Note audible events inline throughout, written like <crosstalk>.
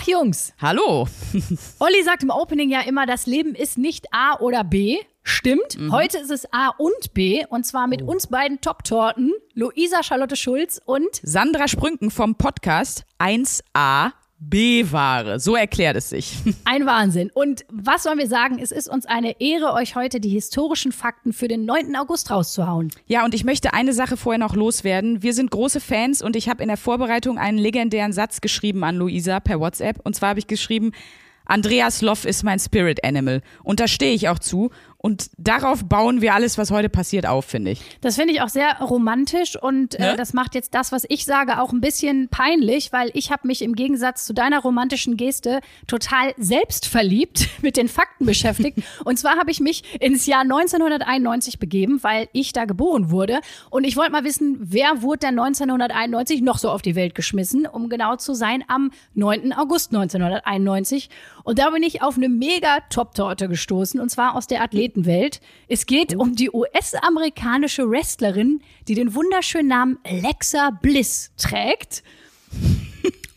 Tag, Jungs. Hallo. <laughs> Olli sagt im Opening ja immer, das Leben ist nicht A oder B. Stimmt. Heute ist es A und B. Und zwar mit uns beiden Top-Torten. Luisa Charlotte Schulz und Sandra Sprünken vom Podcast 1a B-Ware. So erklärt es sich. <laughs> ein Wahnsinn. Und was sollen wir sagen? Es ist uns eine Ehre, euch heute die historischen Fakten für den 9. August rauszuhauen. Ja, und ich möchte eine Sache vorher noch loswerden. Wir sind große Fans und ich habe in der Vorbereitung einen legendären Satz geschrieben an Luisa per WhatsApp. Und zwar habe ich geschrieben, Andreas Loff ist mein Spirit Animal. Und da stehe ich auch zu. Und darauf bauen wir alles, was heute passiert, auf, finde ich. Das finde ich auch sehr romantisch und äh, Ne? das macht jetzt das, was ich sage, auch ein bisschen peinlich, weil ich habe mich im Gegensatz zu deiner romantischen Geste total selbstverliebt <laughs> mit den Fakten beschäftigt. <laughs> und zwar habe ich mich ins Jahr 1991 begeben, weil ich da geboren wurde. Und ich wollte mal wissen, wer wurde denn 1991 noch so auf die Welt geschmissen, um genau zu sein, am 9. August 1991. Und da bin ich auf eine mega Top-Torte gestoßen, und zwar aus der Athletenwelt. Es geht um die US-amerikanische Wrestlerin, die den wunderschönen Namen Alexa Bliss trägt.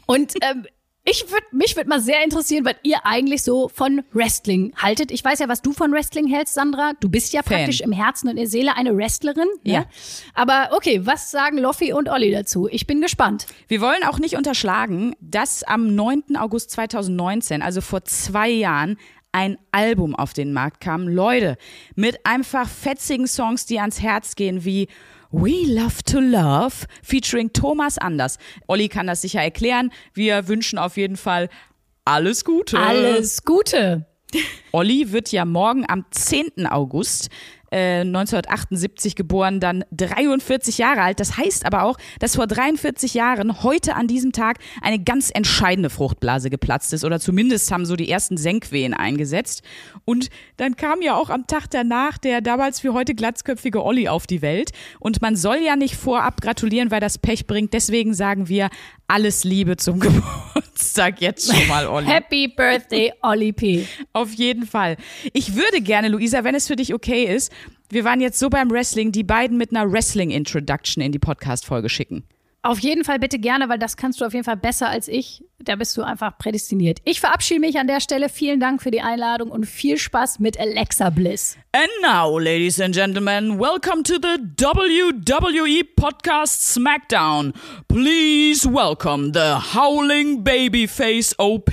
Und ähm, ich würd, mich würde mal sehr interessieren, was ihr eigentlich so von Wrestling haltet. Ich weiß ja, was du von Wrestling hältst, Sandra. Du bist ja Fan. praktisch im Herzen und in der Seele eine Wrestlerin. Ne? Ja. Aber okay, was sagen Loffi und Olli dazu? Ich bin gespannt. Wir wollen auch nicht unterschlagen, dass am 9. August 2019, also vor zwei Jahren, ein Album auf den Markt kam. Leute, mit einfach fetzigen Songs, die ans Herz gehen, wie We Love to Love, featuring Thomas Anders. Olli kann das sicher erklären. Wir wünschen auf jeden Fall alles Gute. Alles Gute. Olli wird ja morgen am 10. August äh, 1978 geboren, dann 43 Jahre alt. Das heißt aber auch, dass vor 43 Jahren, heute an diesem Tag, eine ganz entscheidende Fruchtblase geplatzt ist. Oder zumindest haben so die ersten Senkwehen eingesetzt. Und dann kam ja auch am Tag danach der damals wie heute glatzköpfige Olli auf die Welt. Und man soll ja nicht vorab gratulieren, weil das Pech bringt. Deswegen sagen wir alles Liebe zum <laughs> Geburtstag jetzt schon mal, Olli. Happy Birthday, Olli P. Auf jeden Fall. Ich würde gerne, Luisa, wenn es für dich okay ist, wir waren jetzt so beim Wrestling, die beiden mit einer Wrestling-Introduction in die Podcast-Folge schicken. Auf jeden Fall bitte gerne, weil das kannst du auf jeden Fall besser als ich. Da bist du einfach prädestiniert. Ich verabschiede mich an der Stelle. Vielen Dank für die Einladung und viel Spaß mit Alexa Bliss. And now, ladies and gentlemen, welcome to the WWE Podcast SmackDown. Please welcome the howling babyface OP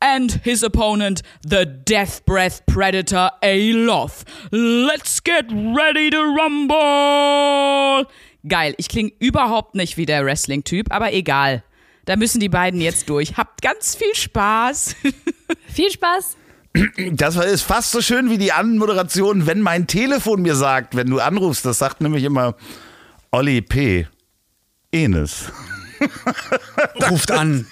and his opponent, the Death Breath Predator A-Love. Let's get ready to rumble! Geil, ich klinge überhaupt nicht wie der Wrestling-Typ, aber egal. Da müssen die beiden jetzt durch. Habt ganz viel Spaß. <laughs> Viel Spaß. Das ist fast so schön wie die Anmoderation, wenn mein Telefon mir sagt, wenn du anrufst. Das sagt nämlich immer Olli P. Enes. <laughs> Ruft an.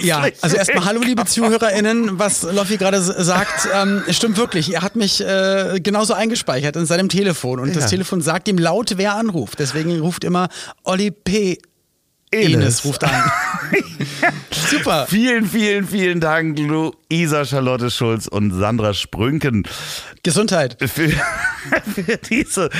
Ja, also erstmal hallo liebe ZuhörerInnen, was Loffi gerade sagt, ähm, stimmt wirklich. Er hat mich äh, genauso eingespeichert in seinem Telefon und Ja. das Telefon sagt ihm laut, wer anruft. Deswegen ruft immer Olli P. Enes ruft an. <laughs> Super. Vielen, vielen, vielen Dank, Luisa Charlotte Schulz und Sandra Sprünken, Gesundheit. für, für diese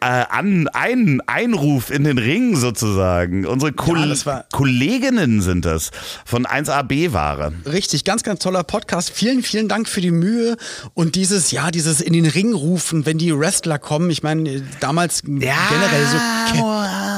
äh, an, ein, Einruf in den Ring sozusagen. Unsere Kol Ja, Kolleginnen sind das von 1AB-Ware. Richtig, ganz, ganz toller Podcast. Vielen, vielen Dank für die Mühe und dieses, ja, dieses in den Ring rufen, wenn die Wrestler kommen. Ich meine, damals generell so. Ke-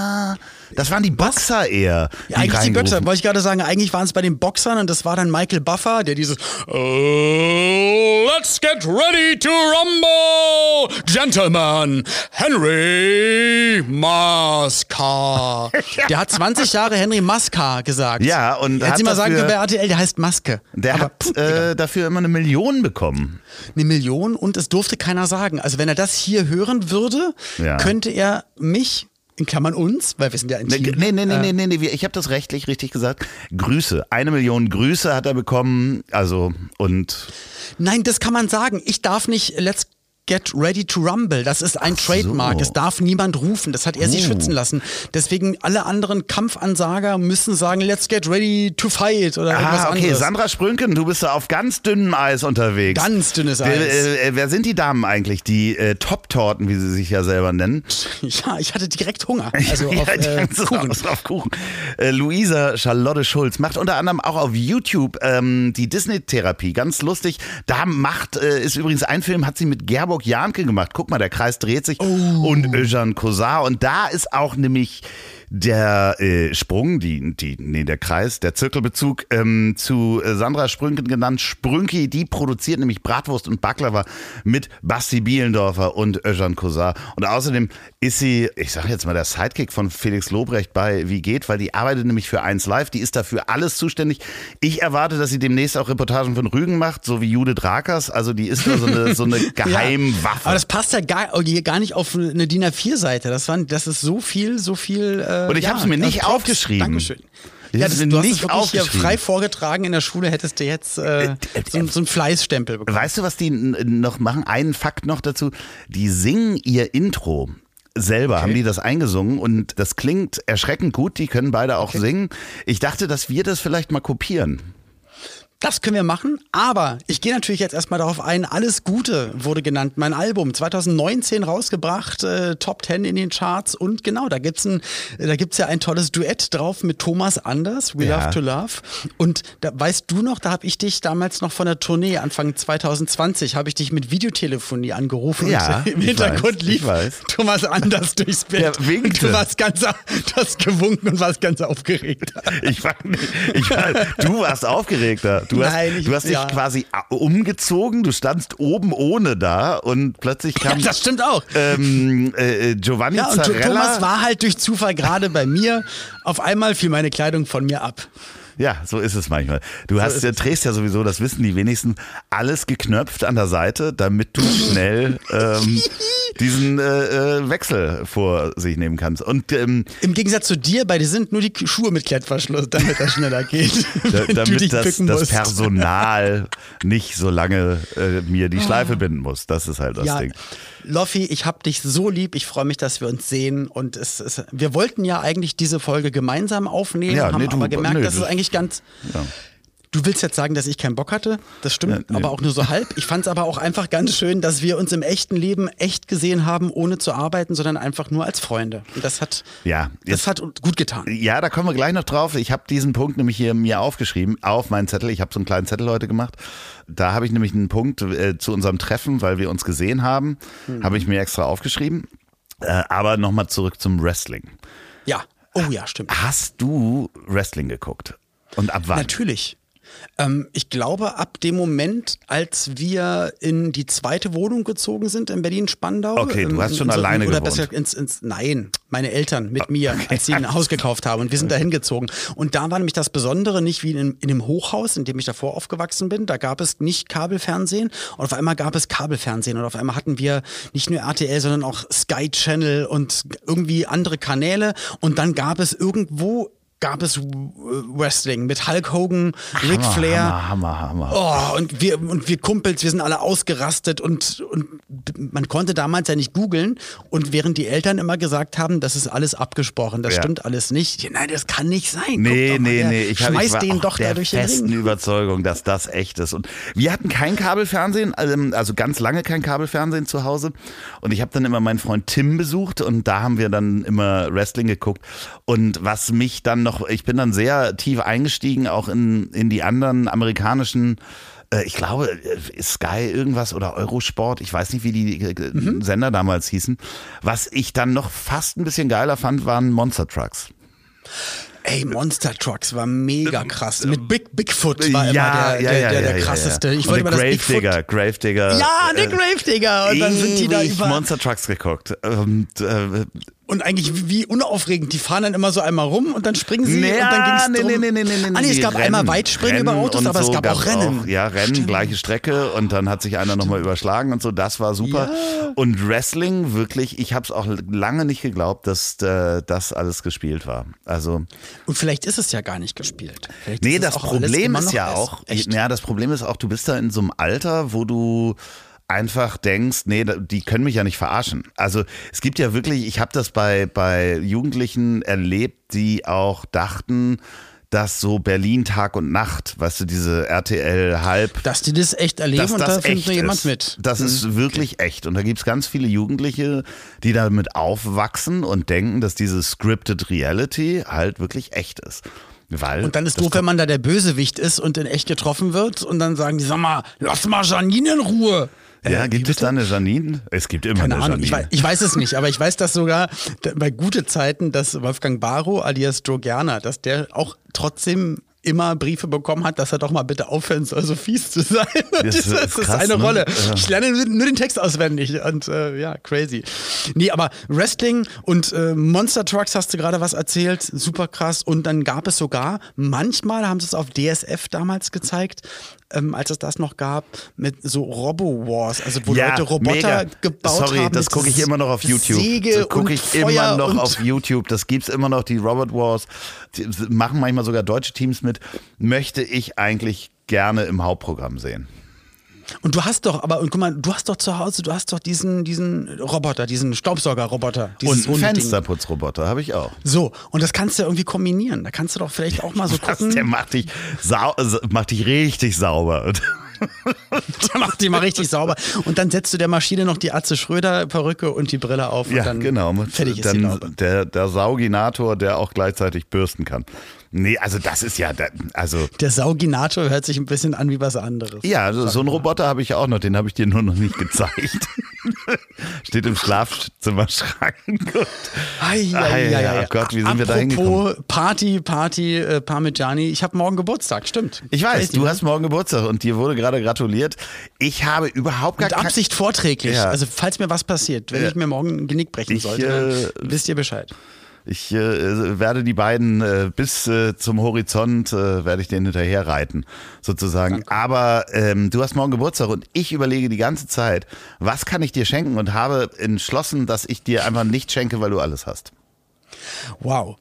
Das waren die Boxer eher. Ja, eigentlich die Boxer, wollte ich gerade sagen, eigentlich waren es bei den Boxern und das war dann Michael Buffer, der dieses "Oh, Let's get ready to rumble, Gentlemen, Henry Maska. <laughs> Der hat 20 Jahre Henry Maska gesagt. Ja, und Hätte hat sie mal sagen können bei RTL, der heißt Maske. Der Aber, hat äh, dafür immer eine Million bekommen. eine Million und es durfte keiner sagen. Also wenn er das hier hören würde, Ja. könnte er mich in Klammern uns, weil wir sind ja ein Team. nee, nee, nee, nee, nee, nee, ich habe das rechtlich richtig gesagt. Grüße. Eine Million Grüße hat er bekommen. Also, und Nein, das kann man sagen. Ich darf nicht Let's Get Ready to Rumble. Das ist ein Trademark. Es darf niemand rufen. Das hat er sich Oh. schützen lassen. Deswegen alle anderen Kampfansager müssen sagen Let's Get Ready to Fight oder irgendwas Ah, okay, anderes. Sandra Sprünken, du bist da auf ganz dünnem Eis unterwegs. Ganz dünnes Wer, Eis. äh, wer sind die Damen eigentlich? Die äh, Top-Torten, wie sie sich ja selber nennen. Ja, ich hatte direkt Hunger. <laughs> Also Ja, auf äh, Kuchen. Auf Kuchen. Äh, Luisa Charlotte Schulz macht unter anderem auch auf YouTube ähm, die Disney-Therapie. Ganz lustig. Da macht, äh, ist übrigens ein Film, hat sie mit Jahnke gemacht. Guck mal, der Kreis dreht sich. Oh. Und Öjan Kosar. Und da ist auch nämlich der äh, Sprung, die, die, nee, der Kreis, der Zirkelbezug ähm, zu äh, Sandra Sprünken genannt. Sprünki, die produziert nämlich Bratwurst und Baklava mit Basti Bielendorfer und Öjan Kosar. Und außerdem ist sie, ich sag jetzt mal, der Sidekick von Felix Lobrecht bei Wie geht, weil die arbeitet nämlich für 1 Live, die ist dafür alles zuständig. Ich erwarte, dass sie demnächst auch Reportagen von Rügen macht, so wie Judith Rakers. Also die ist da so eine, so eine <laughs> Geheimwaffe. Aber das passt ja gar, gar nicht auf eine DIN A4-Seite. Das, waren- das ist so viel, so viel. Äh, Und ich ja, hab's mir nicht Props. aufgeschrieben. Dankeschön. Ich ja, das, du hast nicht es wirklich frei vorgetragen in der Schule, hättest du jetzt äh, Äh, so, so einen Fleißstempel bekommen. Weißt du, was die noch machen? Einen Fakt noch dazu. Die singen ihr Intro. Selber haben die das eingesungen und das klingt erschreckend gut. Die können beide auch singen. Ich dachte, dass wir das vielleicht mal kopieren. Das können wir machen, aber ich gehe natürlich jetzt erstmal darauf ein, Alles Gute wurde genannt, mein Album, 2019 rausgebracht, äh, Top 10 in den Charts und genau, da gibt's ein, da gibt's ja ein tolles Duett drauf mit Thomas Anders, We Ja. Love to Love und da weißt du noch, da habe ich dich damals noch von der Tournee, Anfang 2020, habe ich dich mit Videotelefonie angerufen Ja, und <laughs> im Hintergrund weiß, lief. Thomas Anders durchs Bild Der winkte. und du warst ganz, du hast gewunken und warst ganz aufgeregt. Ich war, ich war, du warst aufgeregter. Du hast, Nein, ich- du hast dich ja. quasi umgezogen. Du standst oben ohne da und plötzlich Ja, kam das stimmt auch. ähm, äh, Giovanni Ja, und Zarella. Thomas war halt durch Zufall gerade bei mir. Auf einmal fiel meine Kleidung von mir ab. Ja, so ist es manchmal. Du hast, ist ja, trägst ja sowieso, das wissen die wenigsten, alles geknöpft an der Seite, damit du schnell ähm, diesen äh, äh, Wechsel vor sich nehmen kannst. Und ähm, Im Gegensatz zu dir, bei dir sind nur die Schuhe mit Klettverschluss, damit das schneller geht. <laughs> da, damit das, das. Personal nicht so lange äh, mir die Schleife binden muss. Das ist halt das Ja, Ding. Loffi, ich hab dich so lieb. Ich freue mich, dass wir uns sehen. Und es, es, wir wollten ja eigentlich diese Folge gemeinsam aufnehmen, Ja, haben nee, du- aber gemerkt, nee, dass es eigentlich ganz. Ja. Du willst jetzt sagen, dass ich keinen Bock hatte? Das stimmt, Ja, aber auch nur so halb. Ich fand es aber auch einfach ganz schön, dass wir uns im echten Leben echt gesehen haben, ohne zu arbeiten, sondern einfach nur als Freunde. Und das hat, Ja, das jetzt- hat uns gut getan. Ja, da kommen wir gleich noch drauf. Ich habe diesen Punkt nämlich hier mir aufgeschrieben, auf meinen Zettel. Ich habe so einen kleinen Zettel heute gemacht. Da habe ich nämlich einen Punkt äh, zu unserem Treffen, weil wir uns gesehen haben, Mhm. habe ich mir extra aufgeschrieben. Äh, aber nochmal zurück zum Wrestling. Ja. Oh ja, stimmt. Hast du Wrestling geguckt? Und ab wann? Natürlich. Ähm, ich glaube, ab dem Moment, als wir in die zweite Wohnung gezogen sind in Berlin-Spandau. Okay, du ähm, hast in- schon in so- alleine oder gewohnt. besser ins, ins, Nein, meine Eltern mit mir, als sie ein Haus gekauft haben. Und wir sind da hingezogen. Und da war nämlich das Besondere nicht wie in, in einem Hochhaus, in dem ich davor aufgewachsen bin. Da gab es nicht Kabelfernsehen. Und auf einmal gab es Kabelfernsehen. Und auf einmal hatten wir nicht nur RTL, sondern auch Sky Channel und irgendwie andere Kanäle. Und dann gab es irgendwo gab es äh, Wrestling mit Hulk Hogan, Ric Hammer, Flair. Hammer, Hammer, Hammer. Oh, und wir, und wir Kumpels, wir sind alle ausgerastet und, und man konnte damals ja nicht googeln. Und während die Eltern immer gesagt haben, das ist alles abgesprochen, das Ja. stimmt alles nicht. Nein, das kann nicht sein. Nee, Guck mal, nee, nee. Ich, hab, ich war den doch der da durch den festen Ring. Überzeugung, dass das echt ist. Und wir hatten kein Kabelfernsehen, ähm, also ganz lange kein Kabelfernsehen zu Hause. Und ich habe dann immer meinen Freund Tim besucht und da haben wir dann immer Wrestling geguckt. Und was mich dann noch, ich bin dann sehr tief eingestiegen, auch in, in die anderen amerikanischen äh, ich glaube, äh, Sky irgendwas oder Eurosport, ich weiß nicht, wie die äh, Mhm. Sender damals hießen. Was ich dann noch fast ein bisschen geiler fand, waren Monster Trucks. Ey, Monster Trucks war mega krass. Mit Big Bigfoot war Ähm, ja, immer der, ja, der, ja, der, ja, der ja, krasseste. ja. Ich Und wollte der immer das Gravedigger. Gravedigger. Ja, der Gravedigger. Und dann sind die da über. Monster Trucks geguckt. Und, äh, und eigentlich wie unaufregend. Die fahren dann immer so einmal rum und dann springen sie Nee, und dann ging es nee, nee, nee, nee, nee, nee, ah, nee, es gab Rennen. einmal Weitspringen über Autos, aber es so gab auch Rennen. ja, Rennen, gleiche Strecke und dann hat sich einer nochmal überschlagen und so, das war super. Und Wrestling, wirklich, ich habe es auch lange nicht geglaubt, dass äh, das alles gespielt war. Also, Und vielleicht ist es ja gar nicht gespielt. Vielleicht nee, es das auch alles Problem ist ja auch, ja, das Problem ist auch, du bist da in so einem Alter, wo du einfach denkst, nee, die können mich ja nicht verarschen. Also es gibt ja wirklich, ich habe das bei, bei Jugendlichen erlebt, die auch dachten, dass so Berlin Tag und Nacht, weißt du, diese RTL halb Dass die das echt erleben dass und das da findet nur jemand ist. mit. Mhm. Das ist wirklich echt. Und da gibt's ganz viele Jugendliche, die damit aufwachsen und denken, dass diese scripted Reality halt wirklich echt ist. Weil Und dann ist doof, wenn man da der Bösewicht ist und in echt getroffen wird und dann sagen die, sag mal, lass mal Janine in Ruhe. Ja, Äh, gibt es da eine Janine? Es gibt immer Keine eine Ahnung, ich Janine. weiß, ich weiß es nicht, aber ich weiß dass sogar bei gute Zeiten, dass Wolfgang Barrow alias Joe Gerner, dass der auch trotzdem immer Briefe bekommen hat, dass er doch mal bitte aufhören soll, so fies zu sein. Das, <laughs> ist das ist krass, eine ne? Rolle. Ja. Ich lerne nur nur den Text auswendig und äh, ja, crazy. Nee, aber Wrestling und äh, Monster Trucks hast du gerade was erzählt, super krass. Und dann gab es sogar, manchmal haben sie es auf DSF damals gezeigt, ähm, als es das noch gab, mit so Robo-Wars, also wo ja, Leute Roboter mega. gebaut Sorry, haben. das mit gucke ich immer noch auf YouTube. Säge das gucke ich Feuer immer noch auf YouTube. Das gibt's immer noch, die Robot Wars. Die machen manchmal sogar deutsche Teams mit. Möchte ich eigentlich gerne im Hauptprogramm sehen. Und du hast doch, aber und guck mal, du hast doch zu Hause, du hast doch diesen, diesen Roboter, diesen Staubsaugerroboter, Und einen. Fensterputzroboter habe ich auch. So, und das kannst du ja irgendwie kombinieren. Da kannst du doch vielleicht auch mal so Was, gucken. der macht dich, macht dich richtig sauber. <laughs> Der macht die mal richtig sauber. Und dann setzt du der Maschine noch die Atze Schröder Perücke und die Brille auf und Ja, dann genau. fertig ist die Dann der, der Sauginator, der auch gleichzeitig bürsten kann. Nee, also das ist ja, also Der Sauginator hört sich ein bisschen an wie was anderes. ja, so, so einen Roboter habe ich auch noch, den habe ich dir nur noch nicht gezeigt. <laughs> <laughs> Steht im Schlafzimmerschrank. Ei, ei. Gott, wie sind wir da Apropos Party, Party, äh, Parmigiani. Ich habe morgen Geburtstag, stimmt. Ich weiß, Crazy, du ne? hast morgen Geburtstag und dir wurde gerade gratuliert. Ich habe überhaupt gar Mit Absicht vorträglich. Ja. Also falls mir was passiert, wenn Ja. ich mir morgen ein Genick brechen Ich, sollte, äh, wisst ihr Bescheid. Ich äh, werde die beiden äh, bis äh, zum Horizont äh, werde ich den hinterher reiten, sozusagen. Aber ähm, du hast morgen Geburtstag und ich überlege die ganze Zeit, was kann ich dir schenken und habe entschlossen, dass ich dir einfach nicht schenke, weil du alles hast. Wow.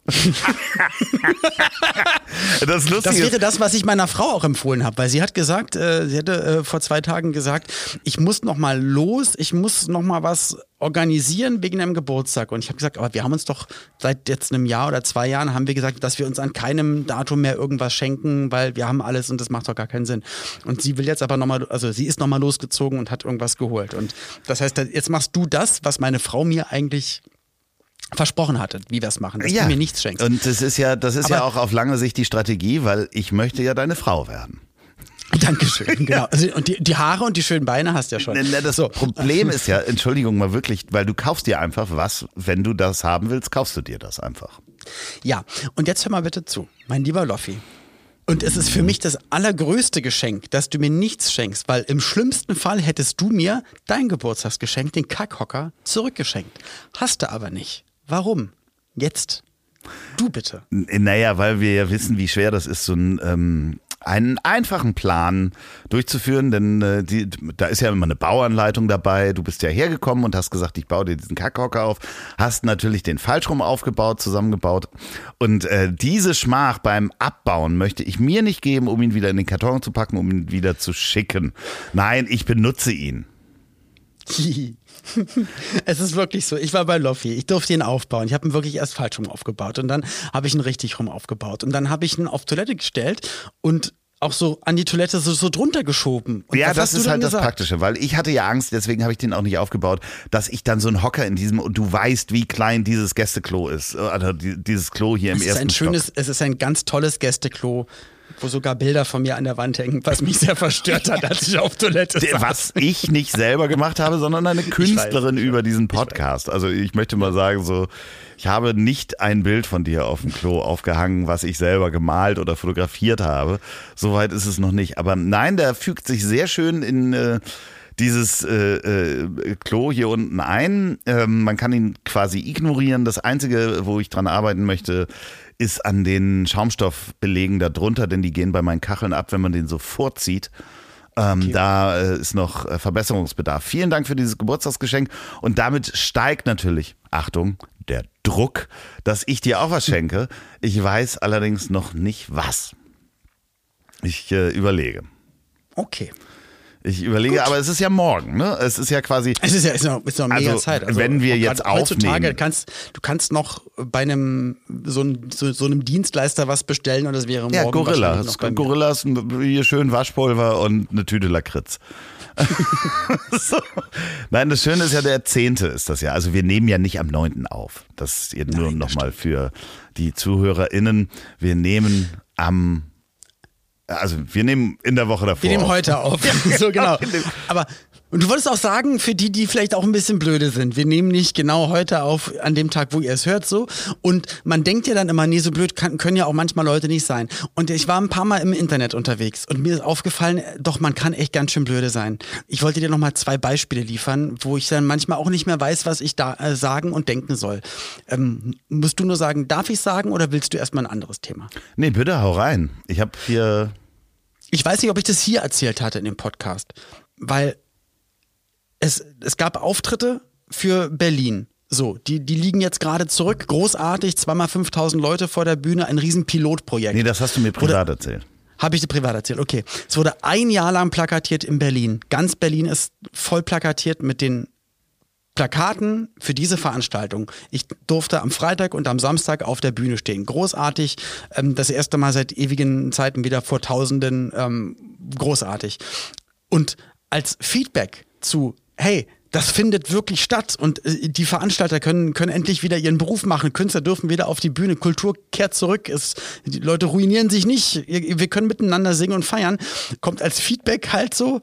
Das <laughs> Das Lustige wäre ist, das, was ich meiner Frau auch empfohlen habe, weil sie hat gesagt, äh, sie hatte äh, vor zwei Tagen gesagt, ich muss noch mal los, ich muss noch mal was organisieren wegen einem Geburtstag. Und ich habe gesagt, aber wir haben uns doch seit jetzt einem Jahr oder zwei Jahren haben wir gesagt, dass wir uns an keinem Datum mehr irgendwas schenken, weil wir haben alles und das macht doch gar keinen Sinn. Und sie will jetzt aber noch mal, also sie ist noch mal losgezogen und hat irgendwas geholt. Und das heißt, jetzt machst du das, was meine Frau mir eigentlich versprochen hatte, wie wir es machen, dass du mir nichts schenkst. Und das ist ja, das ist ja Aber- auch auf lange Sicht die Strategie, weil ich möchte ja deine Frau werden. <laughs> Dankeschön, genau. Also, und die, die Haare und die schönen Beine hast du ja schon. Das Problem ist ja, Entschuldigung mal wirklich, weil du kaufst dir einfach was, wenn du das haben willst, kaufst du dir das einfach. Ja, und jetzt hör mal bitte zu, mein lieber Loffi. Und es ist für mich das allergrößte Geschenk, dass du mir nichts schenkst, weil im schlimmsten Fall hättest du mir dein Geburtstagsgeschenk, den Kackhocker, zurückgeschenkt. Hast du aber nicht. Warum? Jetzt. Du bitte. Naja, weil wir ja wissen, wie schwer das ist, so ein, ähm, einen einfachen Plan durchzuführen, denn äh, die, da ist ja immer eine Bauanleitung dabei. Du bist ja hergekommen und hast gesagt, ich baue dir diesen Kackhocker auf, hast natürlich den falsch rum aufgebaut, zusammengebaut. Und äh, diese Schmach beim Abbauen möchte ich mir nicht geben, um ihn wieder in den Karton zu packen, um ihn wieder zu schicken. Nein, ich benutze ihn. <laughs> <laughs> es ist wirklich so. Ich war bei Loffi. Ich durfte ihn aufbauen. Ich habe ihn wirklich erst falsch rum aufgebaut. Und dann habe ich ihn richtig rum aufgebaut. Und dann habe ich ihn auf Toilette gestellt und auch so an die Toilette so, so drunter geschoben. Und ja, das ist halt das gesagt? Praktische, weil ich hatte ja Angst, deswegen habe ich den auch nicht aufgebaut, dass ich dann so einen Hocker in diesem, und du weißt, wie klein dieses Gästeklo ist, oder die- dieses Klo hier im Es ist ersten ein Stock. schönes, es ist ein ganz tolles Gästeklo, wo sogar Bilder von mir an der Wand hängen, was mich sehr verstört hat, als ich auf Toilette saß. Was ich nicht selber gemacht habe, sondern eine Künstlerin weiß, über diesen Podcast. Also ich möchte mal sagen, so, ich habe nicht ein Bild von dir auf dem Klo aufgehangen, was ich selber gemalt oder fotografiert habe. Soweit ist es noch nicht. Aber nein, der fügt sich sehr schön in äh, dieses äh, äh, Klo hier unten ein. Ähm, man kann ihn quasi ignorieren. Das Einzige, wo ich dran arbeiten möchte, ist an den Schaumstoffbelegen darunter, denn die gehen bei meinen Kacheln ab, wenn man den so vorzieht. Ähm, Da äh, ist noch äh, Verbesserungsbedarf. Vielen Dank für dieses Geburtstagsgeschenk. Und damit steigt natürlich, Achtung, der Druck, dass ich dir auch was <laughs> schenke. Ich weiß allerdings noch nicht was. Ich äh, überlege. Okay. Ich überlege, aber es ist ja morgen, ne? Es ist ja quasi. Es ist ja ist noch, ist noch mega Also, Zeit. wenn wir auch jetzt heutzutage aufnehmen- kannst du kannst noch bei einem so, einem- so, so einem Dienstleister was bestellen und das wäre morgen Ja, Gorilla. wahrscheinlich noch bei mir. Gorilla ist ein- hier schön Waschpulver und eine Tüte Lakritz. <laughs> <laughs> so. Nein, das Schöne ist ja, der 10. ist das ja. Also wir nehmen ja nicht am 9. auf. Das ist nur nochmal für die ZuhörerInnen. Wir nehmen am, also wir nehmen in der Woche davor. Wir nehmen auf. heute auf. <laughs> <laughs> so genau. Aber und du wolltest auch sagen, für die, die vielleicht auch ein bisschen blöde sind, wir nehmen nicht genau heute auf, an dem Tag, wo ihr es hört, so. Und man denkt ja dann immer, nee, so blöd kann, können ja auch manchmal Leute nicht sein. Und ich war ein paar Mal im Internet unterwegs und mir ist aufgefallen, doch, man kann echt ganz schön blöde sein. Ich wollte dir nochmal zwei Beispiele liefern, wo ich dann manchmal auch nicht mehr weiß, was ich da äh, sagen und denken soll. Ähm, musst du nur sagen, darf ich sagen oder willst du erstmal ein anderes Thema? Nee, bitte hau rein. Ich habe hier. Ich weiß nicht, ob ich das hier erzählt hatte in dem Podcast, weil es, es gab Auftritte für Berlin. So, die, die liegen jetzt gerade zurück. Großartig, zweimal 5000 Leute vor der Bühne, ein riesen Pilotprojekt. Nee, das hast du mir privat erzählt. Habe ich dir privat erzählt, okay. Es wurde ein Jahr lang plakatiert in Berlin. Ganz Berlin ist voll plakatiert mit den Plakaten für diese Veranstaltung. Ich durfte am Freitag und am Samstag auf der Bühne stehen. Großartig. Ähm, das erste Mal seit ewigen Zeiten wieder vor Tausenden. Ähm, großartig. Und als Feedback zu, hey, das findet wirklich statt und äh, die Veranstalter können, können endlich wieder ihren Beruf machen. Künstler dürfen wieder auf die Bühne. Kultur kehrt zurück. Es, die Leute ruinieren sich nicht. Wir können miteinander singen und feiern. Kommt als Feedback halt so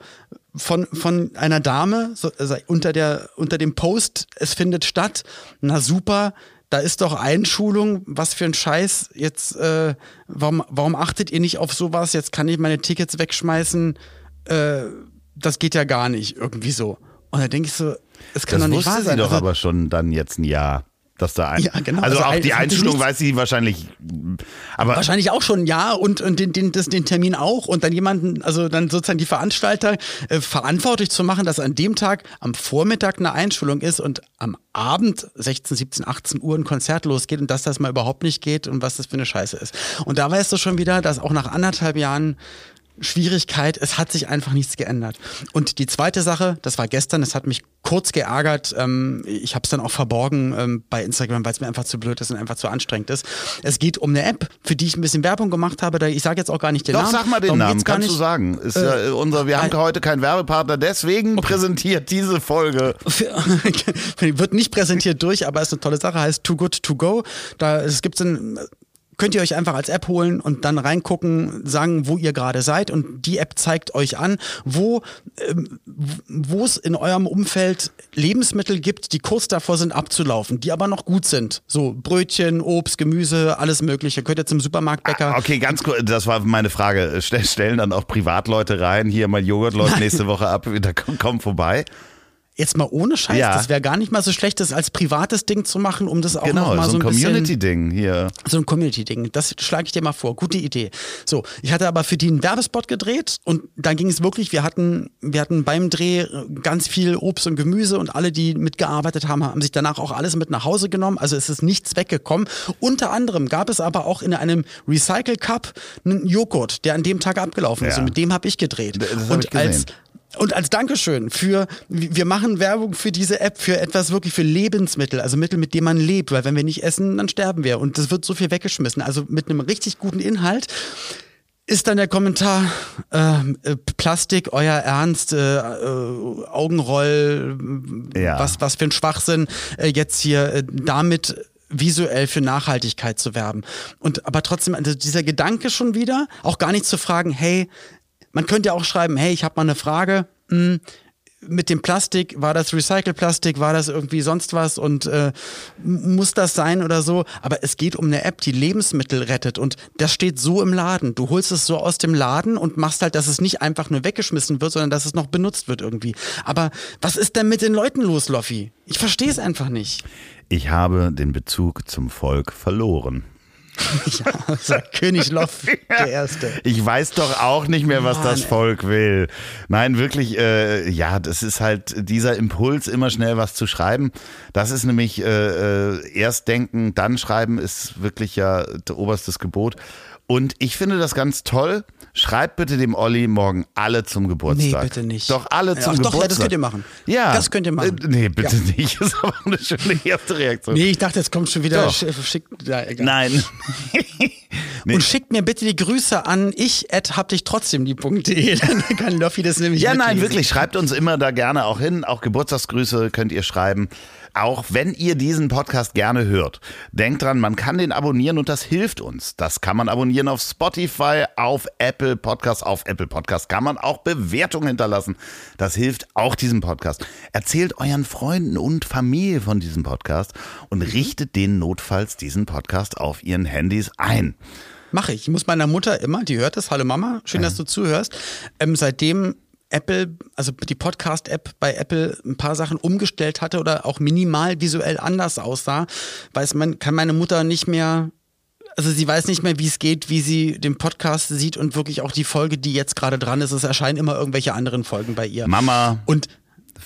von, von einer Dame so, also unter, der, unter dem Post, es findet statt. Na super, da ist doch Einschulung, was für ein Scheiß. Jetzt, äh, warum, warum achtet ihr nicht auf sowas? Jetzt kann ich meine Tickets wegschmeißen. Äh, das geht ja gar nicht, irgendwie so. Und da denke ich so, es kann Das doch nicht wusste wahr sie sein. doch Also- aber schon dann jetzt ein Jahr. Dass da ein, Ja, genau. Also, Also auch die nichts- weiß sie wahrscheinlich. Aber Wahrscheinlich auch schon, ja, und, und den, den, das, den Termin auch und dann jemanden, also dann sozusagen die Veranstalter äh, verantwortlich zu machen, dass an dem Tag am Vormittag eine Einschulung ist und am Abend 16, 17, 18 Uhr ein Konzert losgeht und dass das mal überhaupt nicht geht und was das für eine Scheiße ist. Und da weißt du schon wieder, dass auch nach anderthalb Jahren Schwierigkeit, es hat sich einfach nichts geändert. Und die zweite Sache, das war gestern, das hat mich kurz geärgert. Ähm, ich habe es dann auch verborgen ähm, bei Instagram, weil es mir einfach zu blöd ist und einfach zu anstrengend ist. Es geht um eine App, für die ich ein bisschen Werbung gemacht habe. Da, ich sage jetzt auch gar nicht den doch, Namen. sag mal den Darum Namen, kannst du nicht. sagen. Ist ja äh, unser, wir haben ein- heute keinen Werbepartner, deswegen präsentiert diese Folge. <laughs> Wird nicht präsentiert durch, aber ist eine tolle Sache, heißt Too Good To Go. Da es gibt ein könnt ihr euch einfach als App holen und dann reingucken, sagen, wo ihr gerade seid und die App zeigt euch an, wo ähm, wo es in eurem Umfeld Lebensmittel gibt, die kurz davor sind abzulaufen, die aber noch gut sind. So Brötchen, Obst, Gemüse, alles mögliche. Könnt ihr zum Supermarktbäcker. Ah, Okay, ganz kurz, das war meine Frage. Stell- Stellen dann auch Privatleute rein, hier mein Joghurt läuft <laughs> nächste Woche ab, da komm, komm vorbei. Jetzt mal ohne Scheiß, Ja. das wäre gar nicht mal so schlecht, das als privates Ding zu machen, um das auch Genau, noch mal so so ein Community-Ding hier. So ein Community-Ding. Das schlage ich dir mal vor. Gute Idee. So, ich hatte aber für die einen Werbespot gedreht und da ging es wirklich, wir hatten, wir hatten beim Dreh ganz viel Obst und Gemüse und alle, die mitgearbeitet haben, haben sich danach auch alles mit nach Hause genommen. Also es ist nichts weggekommen. Unter anderem gab es aber auch in einem Recycle Cup einen Joghurt, der an dem Tag abgelaufen ist. Ja. Und mit dem habe ich gedreht. Das hab und ich als und als Dankeschön für, wir machen Werbung für diese App, für etwas wirklich für Lebensmittel, also Mittel, mit denen man lebt, weil wenn wir nicht essen, dann sterben wir. Und das wird so viel weggeschmissen. Also mit einem richtig guten Inhalt ist dann der Kommentar, äh, äh, Plastik, euer Ernst, äh, äh, Augenroll, Ja. was, was für ein Schwachsinn, äh, jetzt hier äh, damit visuell für Nachhaltigkeit zu werben. Und aber trotzdem, also dieser Gedanke schon wieder, auch gar nicht zu fragen, hey, man könnte ja auch schreiben, hey, ich habe mal eine Frage, hm, mit dem Plastik, war das Recycle-Plastik, war das irgendwie sonst was und äh, muss das sein oder so. Aber es geht um eine App, die Lebensmittel rettet und das steht so im Laden. Du holst es so aus dem Laden und machst halt, dass es nicht einfach nur weggeschmissen wird, sondern dass es noch benutzt wird irgendwie. Aber was ist denn mit den Leuten los, Loffi? Ich verstehe es einfach nicht. Ich habe den Bezug zum Volk verloren. Ja, König Loff, <laughs> der Erste. Ich weiß doch auch nicht mehr, was Mann, das ey. Volk will. Nein, wirklich, äh, ja, das ist halt dieser Impuls, immer schnell was zu schreiben. Das ist nämlich äh, äh, erst denken, dann schreiben, ist wirklich ja oberstes Gebot. Und ich finde das ganz toll. Schreibt bitte dem Olli morgen alle zum Geburtstag. Nee, bitte nicht. Doch alle Ja, zum ach doch, Geburtstag. ja, das könnt ihr machen. Ja. Das könnt ihr machen. Äh, nee, bitte Ja. nicht. <laughs> Das ist aber eine schöne erste Reaktion. Nee, ich dachte, jetzt kommt schon wieder Doch. sch- schickt. Ja, egal. Nein. <laughs> nee. Und schickt mir bitte die Grüße an ich at hab dich trotzdem die.de. <laughs> Dann kann Loffi das nämlich Ja, nein, mitlesen. wirklich. Schreibt uns immer da gerne auch hin. Auch Geburtstagsgrüße könnt ihr schreiben. Auch wenn ihr diesen Podcast gerne hört. Denkt dran, man kann den abonnieren und das hilft uns. Das kann man abonnieren auf Spotify, auf Apple Podcast. Auf Apple Podcast kann man auch Bewertungen hinterlassen. Das hilft auch diesem Podcast. Erzählt euren Freunden und Familie von diesem Podcast und richtet denen notfalls diesen Podcast auf ihren Handys ein. Mache ich. Ich muss meiner Mutter immer, die hört es, hallo Mama, schön, dass du zuhörst. Ähm, seitdem Apple, also die Podcast-App bei Apple ein paar Sachen umgestellt hatte oder auch minimal visuell anders aussah, weiß man, kann meine Mutter nicht mehr, also sie weiß nicht mehr, wie es geht, wie sie den Podcast sieht und wirklich auch die Folge, die jetzt gerade dran ist. Es erscheinen immer irgendwelche anderen Folgen bei ihr. Mama, Und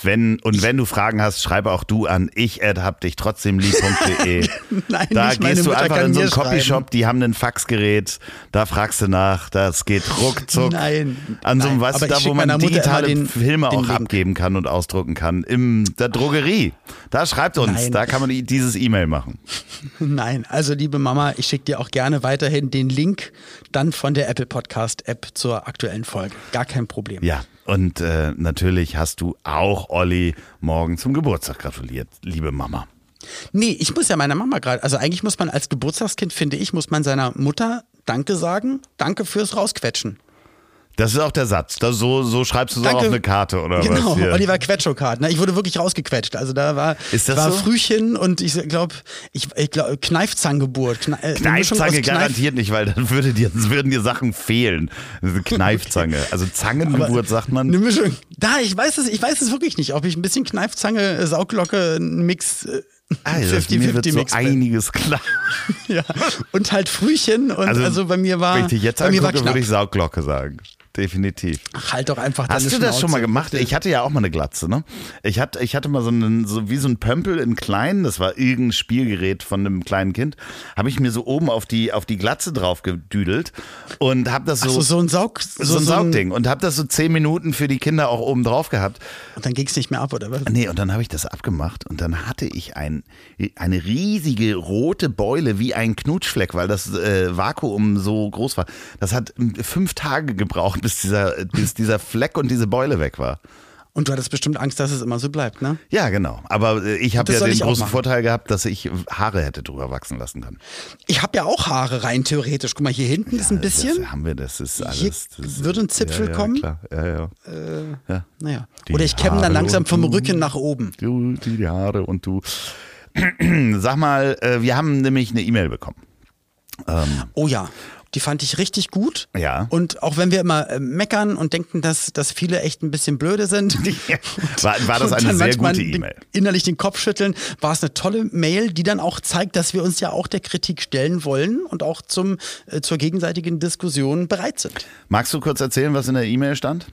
Wenn, und wenn du Fragen hast, schreibe auch du an ich hab dich trotzdem lieb.de. <laughs> Nein, da gehst du Mutter einfach in so einen. Copyshop, die haben ein Faxgerät, da fragst du nach, das geht ruckzuck. Nein, An so einem, weißt du, da wo man digitale den- Filme den auch Link. abgeben kann und ausdrucken kann. In der Drogerie. Da schreibt uns, Nein. da kann man dieses E-Mail machen. <laughs> Nein, also liebe Mama, ich schicke dir auch gerne weiterhin den Link dann von der Apple Podcast App zur aktuellen Folge. Gar kein Problem. Ja, und äh, natürlich hast du auch Olli morgen zum Geburtstag gratuliert, liebe Mama. Nee, ich muss ja meiner Mama gerade, also eigentlich muss man als Geburtstagskind, finde ich, muss man seiner Mutter Danke sagen. Danke fürs Rausquetschen. Das ist auch der Satz. Das, so, so schreibst du es auch Danke. auf eine Karte oder genau, was? hier? Oliver Quetschow-Card. Ne? Ich wurde wirklich rausgequetscht. Also da war, Ist das war so? Frühchen und ich glaube, ich, ich glaub, Kneifzangengeburt. Kne äh, Kneifzange Kneif- garantiert nicht, weil dann würde dir, <laughs> würden dir Sachen fehlen. Kneifzange. Also Zangengeburt sagt man. Eine Mischung. Da, ich weiß es, ich weiß es wirklich nicht, ob ich ein bisschen Kneifzange, äh, Sauglocke, Mix, äh, Alter, Ah, mir wird 50-50 so Mix. einiges klar. <laughs> Ja. Und halt Frühchen und also, bei mir war, Wenn ich dich jetzt angucke, würde ich Saugglocke sagen. Definitiv. Ach, halt doch einfach Hast deine du das schon mal gemacht? Ich hatte ja auch mal eine Glatze, ne? Ich hatte, ich hatte mal so, einen, so wie so ein Pömpel in klein, das war irgendein Spielgerät von einem kleinen Kind, habe ich mir so oben auf die, auf die Glatze drauf gedüdelt und habe das so, so, so ein Saug, so, ein Saugding und habe das so zehn Minuten für die Kinder auch oben drauf gehabt. Und dann ging es nicht mehr ab, oder was? Nee, und dann habe ich das abgemacht und dann hatte ich ein, eine riesige rote Beule wie ein Knutschfleck, weil das äh, Vakuum so groß war. Das hat ähm, fünf Tage gebraucht, bis dieser, bis dieser Fleck und diese Beule weg war. Und du hattest bestimmt Angst, dass es immer so bleibt, ne? Ja, genau. Aber äh, ich habe ja den großen. Vorteil gehabt, dass ich Haare hätte drüber wachsen lassen können. Ich habe ja auch Haare rein theoretisch. Guck mal, hier hinten ist ein bisschen. Das haben wir, das ist alles. Hier das würde ein Zipfel ja, ja, kommen. Klar. Ja, ja. ja. Naja. Die Oder ich kämme dann langsam vom. Rücken nach oben. Du, die, die Haare und du. <clears throat> Sag mal, äh, wir haben nämlich eine E-Mail bekommen. Oh ja. Die fand ich richtig gut. Ja. Und auch wenn wir immer äh, meckern und denken, dass, dass viele echt ein bisschen blöde sind. <laughs> War, war das eine sehr gute E-Mail? Innerlich den Kopf schütteln, war es eine tolle Mail, die dann auch zeigt, dass wir uns ja auch der Kritik stellen wollen und auch zum, äh, zur gegenseitigen Diskussion bereit sind. Magst du kurz erzählen, was in der E-Mail stand?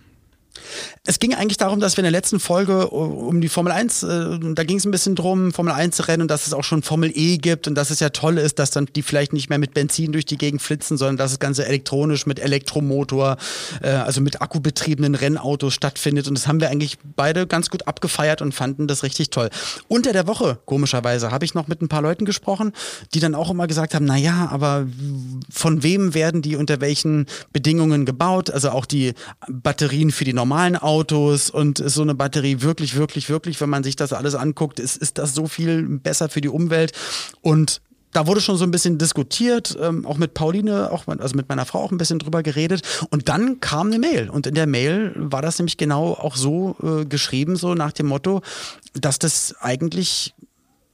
Es ging eigentlich darum, dass wir in der letzten Folge um die Formel 1, äh, da ging es ein bisschen drum, Formel 1 Rennen und dass es auch schon Formel E gibt und dass es ja toll ist, dass dann die vielleicht nicht mehr mit Benzin durch die Gegend flitzen, sondern dass das Ganze elektronisch mit Elektromotor, äh, also mit akkubetriebenen Rennautos stattfindet. Und das haben wir eigentlich beide ganz gut abgefeiert und fanden das richtig toll. Unter der Woche, komischerweise, habe ich noch mit ein paar Leuten gesprochen, die dann auch immer gesagt haben, na ja, aber von wem werden die unter welchen Bedingungen gebaut? Also auch die Batterien für die normalen Autos und ist so eine Batterie wirklich, wirklich, wirklich, wenn man sich das alles anguckt, ist, ist das so viel besser für die Umwelt und da wurde schon so ein bisschen diskutiert, ähm, auch mit Pauline, auch, also mit meiner Frau auch ein bisschen drüber geredet. Und dann kam eine Mail. Und in der Mail war das nämlich genau auch so äh, geschrieben, so nach dem Motto, dass das eigentlich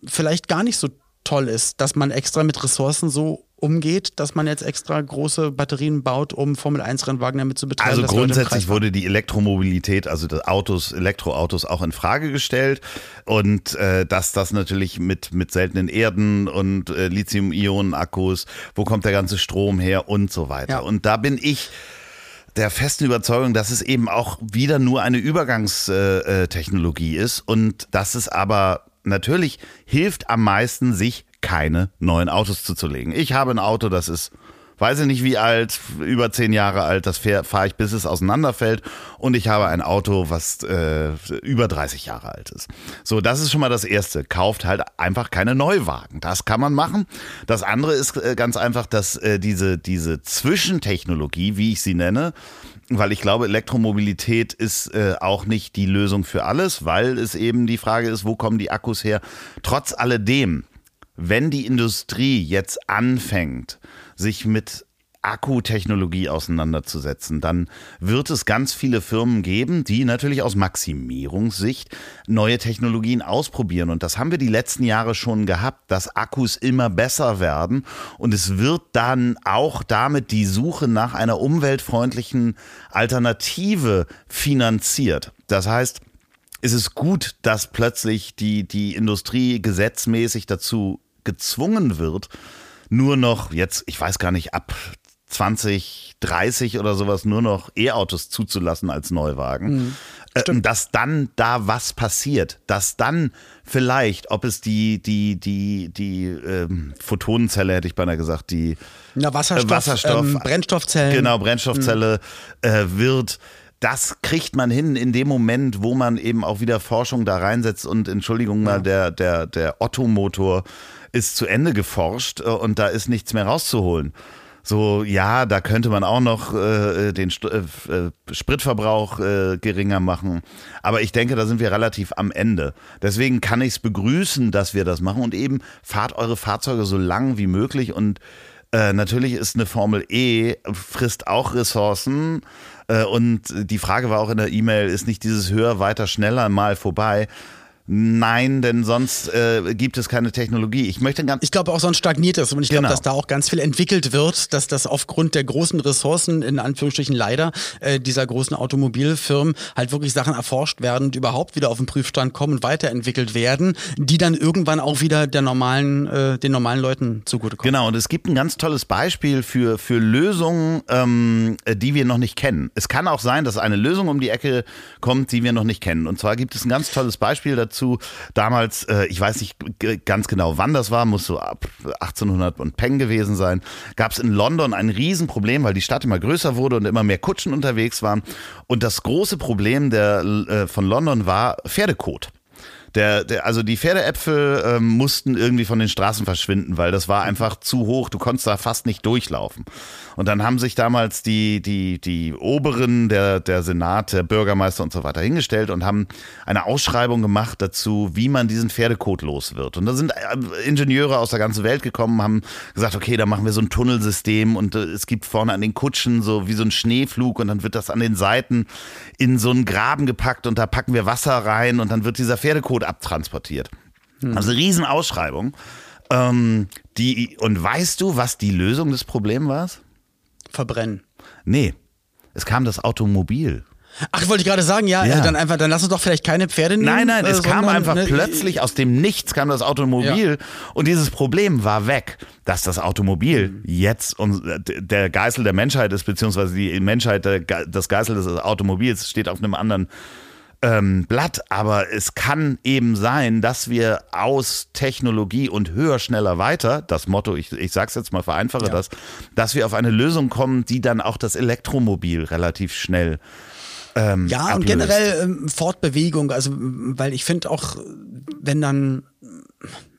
vielleicht gar nicht so toll ist, dass man extra mit Ressourcen so umgeht, dass man jetzt extra große Batterien baut, um Formel-1-Rennwagen damit zu betreiben. Also grundsätzlich wurde die Elektromobilität, also das Autos, Elektroautos auch in Frage gestellt und äh, dass das natürlich mit, mit seltenen Erden und äh, Lithium-Ionen-Akkus, wo kommt der ganze Strom her und so weiter. Ja. Und da bin ich der festen Überzeugung, dass es eben auch wieder nur eine Übergangstechnologie ist und dass es aber natürlich hilft am meisten, sich keine neuen Autos zuzulegen. Ich habe ein Auto, das ist, weiß ich nicht wie alt, über zehn Jahre alt, das fahre ich, bis es auseinanderfällt. Und ich habe ein Auto, was äh, über 30 Jahre alt ist. So, das ist schon mal das Erste. Kauft halt einfach keine Neuwagen. Das kann man machen. Das andere ist äh, ganz einfach, dass äh, diese, diese Zwischentechnologie, wie ich sie nenne, weil ich glaube, Elektromobilität ist äh, auch nicht die Lösung für alles, weil es eben die Frage ist, wo kommen die Akkus her. Trotz alledem, wenn die Industrie jetzt anfängt, sich mit Akkutechnologie auseinanderzusetzen, dann wird es ganz viele Firmen geben, die natürlich aus Maximierungssicht neue Technologien ausprobieren. Und das haben wir die letzten Jahre schon gehabt, dass Akkus immer besser werden. Und es wird dann auch damit die Suche nach einer umweltfreundlichen Alternative finanziert. Das heißt, ist es gut, dass plötzlich die, die Industrie gesetzmäßig dazu gezwungen wird, nur noch jetzt, ich weiß gar nicht, ab 2030 oder sowas nur noch E-Autos zuzulassen als Neuwagen. Mhm. Äh, dass dann da was passiert, dass dann vielleicht, ob es die, die, die, die ähm, Photonenzelle, hätte ich beinahe gesagt, die Na, Wasserstoff, äh, Wasserstoff ähm, Brennstoffzellen. Genau, Brennstoffzelle mhm. äh, wird das kriegt man hin in dem Moment, wo man eben auch wieder Forschung da reinsetzt und Entschuldigung mal, der, der, der Otto-Motor ist zu Ende geforscht äh, und da ist nichts mehr rauszuholen. So, ja, da könnte man auch noch äh, den St äh, äh, Spritverbrauch äh, geringer machen. Aber ich denke, da sind wir relativ am Ende. Deswegen kann ich es begrüßen, dass wir das machen und eben fahrt eure Fahrzeuge so lang wie möglich und äh, natürlich ist eine Formel E, frisst auch Ressourcen. Äh, und die Frage war auch in der E-Mail, ist nicht dieses höher, weiter, schneller mal vorbei? Nein, denn sonst äh, gibt es keine Technologie. Ich möchte ganz. Ich glaube auch sonst stagniert es und ich glaube, genau. dass da auch ganz viel entwickelt wird, dass das aufgrund der großen Ressourcen in Anführungsstrichen leider äh, dieser großen Automobilfirmen halt wirklich Sachen erforscht werden und überhaupt wieder auf den Prüfstand kommen und weiterentwickelt werden, die dann irgendwann auch wieder der normalen, äh, den normalen Leuten zugutekommen. Genau. Und es gibt ein ganz tolles Beispiel für für Lösungen, ähm, die wir noch nicht kennen. Es kann auch sein, dass eine Lösung um die Ecke kommt, die wir noch nicht kennen. Und zwar gibt es ein ganz tolles Beispiel dazu dazu. Damals, äh, ich weiß nicht ganz genau, wann das war, muss so ab 1800 und Peng gewesen sein, gab es in London ein Riesenproblem, weil die Stadt immer größer wurde und immer mehr Kutschen unterwegs waren. Und das große Problem der, äh, von London war Pferdekot. Der, der, also die Pferdeäpfel ähm, mussten irgendwie von den Straßen verschwinden, weil das war einfach zu hoch. Du konntest da fast nicht durchlaufen. Und dann haben sich damals die, die, die Oberen, der, der Senat, der Bürgermeister und so weiter hingestellt und haben eine Ausschreibung gemacht dazu, wie man diesen Pferdekot los wird. Und da sind äh, Ingenieure aus der ganzen Welt gekommen, haben gesagt, okay, da machen wir so ein Tunnelsystem und äh, es gibt vorne an den Kutschen so wie so ein Schneeflug und dann wird das an den Seiten in so einen Graben gepackt und da packen wir Wasser rein und dann wird dieser Pferdekot abtransportiert. Hm. Also Riesenausschreibung. Ähm, die, und weißt du, was die Lösung des Problems war? Verbrennen. Nee, es kam das Automobil. Ach, wollte ich gerade sagen, ja, ja. Äh, dann einfach, dann lass uns doch vielleicht keine Pferde nehmen. Nein, nein, es äh, kam einfach ne, plötzlich aus dem Nichts kam das Automobil ja. und dieses Problem war weg, dass das Automobil mhm. jetzt und der Geißel der Menschheit ist, beziehungsweise die Menschheit, das Geißel des Automobils steht auf einem anderen ähm, Blatt, aber es kann eben sein, dass wir aus Technologie und höher, schneller, weiter, das Motto, ich, ich sage es jetzt mal, vereinfache ja. das, dass wir auf eine Lösung kommen, die dann auch das Elektromobil relativ schnell ähm, ja, ablöst. und generell ähm, Fortbewegung, also weil ich finde auch, wenn dann,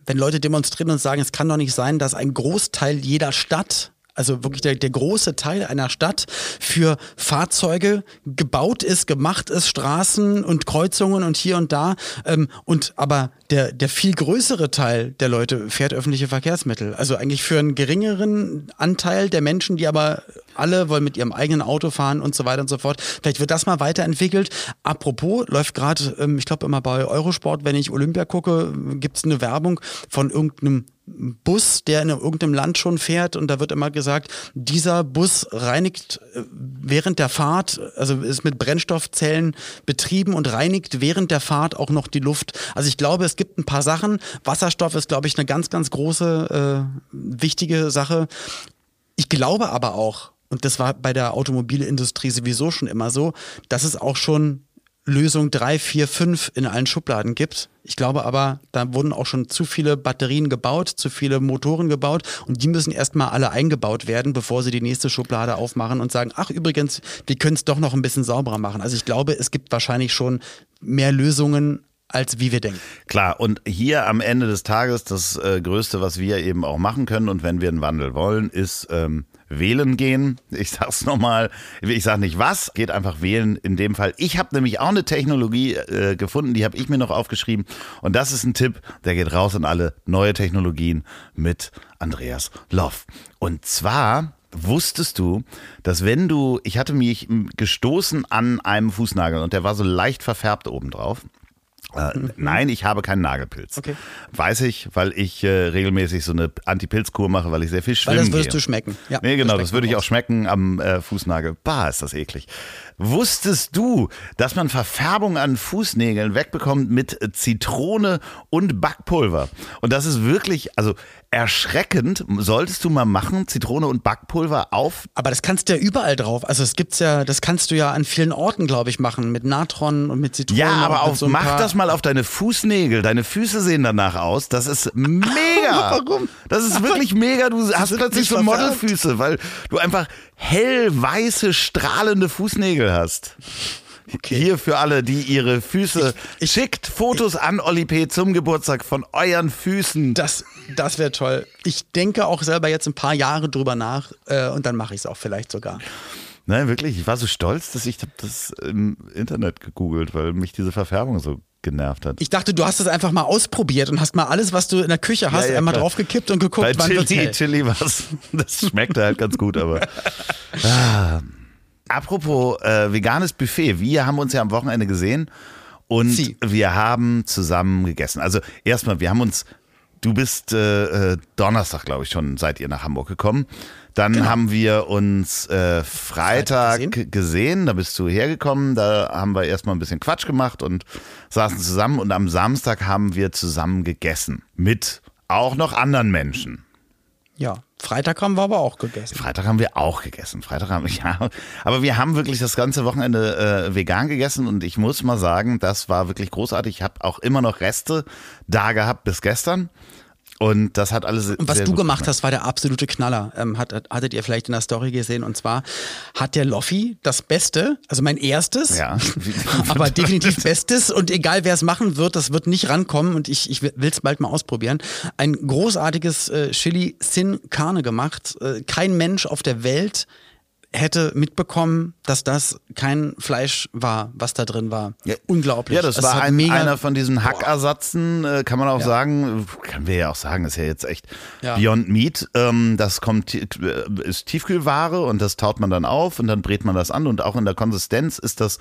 wenn Leute demonstrieren und sagen, es kann doch nicht sein, dass ein Großteil jeder Stadt also wirklich der, der große Teil einer Stadt für Fahrzeuge gebaut ist, gemacht ist, Straßen und Kreuzungen und hier und da. Ähm, und aber der, der viel größere Teil der Leute fährt öffentliche Verkehrsmittel. Also eigentlich für einen geringeren Anteil der Menschen, die aber alle wollen mit ihrem eigenen Auto fahren und so weiter und so fort. Vielleicht wird das mal weiterentwickelt. Apropos, läuft gerade, ähm, ich glaube immer bei Eurosport, wenn ich Olympia gucke, gibt es eine Werbung von irgendeinem Bus, der in irgendeinem Land schon fährt und da wird immer gesagt, dieser Bus reinigt äh, während der Fahrt, also ist mit Brennstoffzellen betrieben und reinigt während der Fahrt auch noch die Luft. Also ich glaube, es gibt ein paar Sachen. Wasserstoff ist, glaube ich, eine ganz, ganz große, äh, wichtige Sache. Ich glaube aber auch, und das war bei der Automobilindustrie sowieso schon immer so, dass es auch schon Lösung 3, 4, 5 in allen Schubladen gibt. Ich glaube aber, da wurden auch schon zu viele Batterien gebaut, zu viele Motoren gebaut und die müssen erstmal alle eingebaut werden, bevor sie die nächste Schublade aufmachen und sagen, ach übrigens, wir können es doch noch ein bisschen sauberer machen. Also ich glaube, es gibt wahrscheinlich schon mehr Lösungen als wie wir denken. Klar, und hier am Ende des Tages das äh, Größte, was wir eben auch machen können und wenn wir einen Wandel wollen, ist ähm, wählen gehen. Ich sag's nochmal, ich sag nicht was, geht einfach wählen in dem Fall. Ich habe nämlich auch eine Technologie äh, gefunden, die habe ich mir noch aufgeschrieben und das ist ein Tipp, der geht raus an alle neue Technologien mit Andreas Loff. Und zwar Wusstest du, dass wenn du, ich hatte mich gestoßen an einem Fußnagel und der war so leicht verfärbt obendrauf. Äh, mhm. Nein, ich habe keinen Nagelpilz. Okay. Weiß ich, weil ich äh, regelmäßig so eine Antipilzkur mache, weil ich sehr viel schwimme. Weil das würdest gehe. du schmecken. Ja, nee, genau, das, das würde ich auch schmecken am äh, Fußnagel. Bah, ist das eklig. Wusstest du, dass man Verfärbung an Fußnägeln wegbekommt mit Zitrone und Backpulver? Und das ist wirklich, also erschreckend. Solltest du mal machen, Zitrone und Backpulver auf. Aber das kannst du ja überall drauf. Also es gibt's ja, das kannst du ja an vielen Orten, glaube ich, machen. Mit Natron und mit Zitrone. Ja, aber auch, so mach das mal auf deine Fußnägel. Deine Füße sehen danach aus. Das ist <laughs> mega. Warum? Das ist wirklich mega. Du hast plötzlich so Modelfüße, weil du einfach hellweiße, strahlende Fußnägel hast. Okay. Hier für alle, die ihre Füße ich, ich, schickt Fotos ich, an Oli P. zum Geburtstag von euren Füßen. Das, das wäre toll. Ich denke auch selber jetzt ein paar Jahre drüber nach äh, und dann mache ich es auch vielleicht sogar. Nein, wirklich. Ich war so stolz, dass ich das im Internet gegoogelt, weil mich diese Verfärbung so genervt hat. Ich dachte, du hast das einfach mal ausprobiert und hast mal alles, was du in der Küche hast, ja, ja, einmal klar. draufgekippt und geguckt, Bei wann Chili. Chili was. <laughs> Das schmeckt halt ganz gut, aber. <laughs> Ah. Apropos äh, veganes Buffet, wir haben uns ja am Wochenende gesehen und Sie. wir haben zusammen gegessen. Also erstmal, wir haben uns, du bist äh, äh Donnerstag, glaube ich, schon seid ihr nach Hamburg gekommen. Dann genau. haben wir uns äh, Freitag, Freitag gesehen? gesehen, da bist du hergekommen, da haben wir erstmal ein bisschen Quatsch gemacht und saßen zusammen und am Samstag haben wir zusammen gegessen mit auch noch anderen Menschen. Ja, Freitag haben wir aber auch gegessen. Freitag haben wir auch gegessen. Freitag haben wir, <laughs> ja. Aber wir haben wirklich das ganze Wochenende äh, vegan gegessen und ich muss mal sagen, das war wirklich großartig. Ich habe auch immer noch Reste da gehabt bis gestern. Und das hat alles. Und was du gemacht, gemacht hast, war der absolute Knaller. Ähm, hat, hattet ihr vielleicht in der Story gesehen? Und zwar hat der Loffi das Beste, also mein erstes, ja. <laughs> aber definitiv Bestes. Und egal wer es machen wird, das wird nicht rankommen. Und ich, ich will es bald mal ausprobieren. Ein großartiges äh, Chili Sin Carne gemacht. Äh, kein Mensch auf der Welt hätte mitbekommen, dass das kein Fleisch war, was da drin war. Ja. Unglaublich. Ja, das, das war ein, einer von diesen Hackersatzen, äh, kann man auch ja. sagen, können wir ja auch sagen, ist ja jetzt echt ja. Beyond Meat. Ähm, das kommt, äh, ist Tiefkühlware und das taut man dann auf und dann brät man das an und auch in der Konsistenz ist das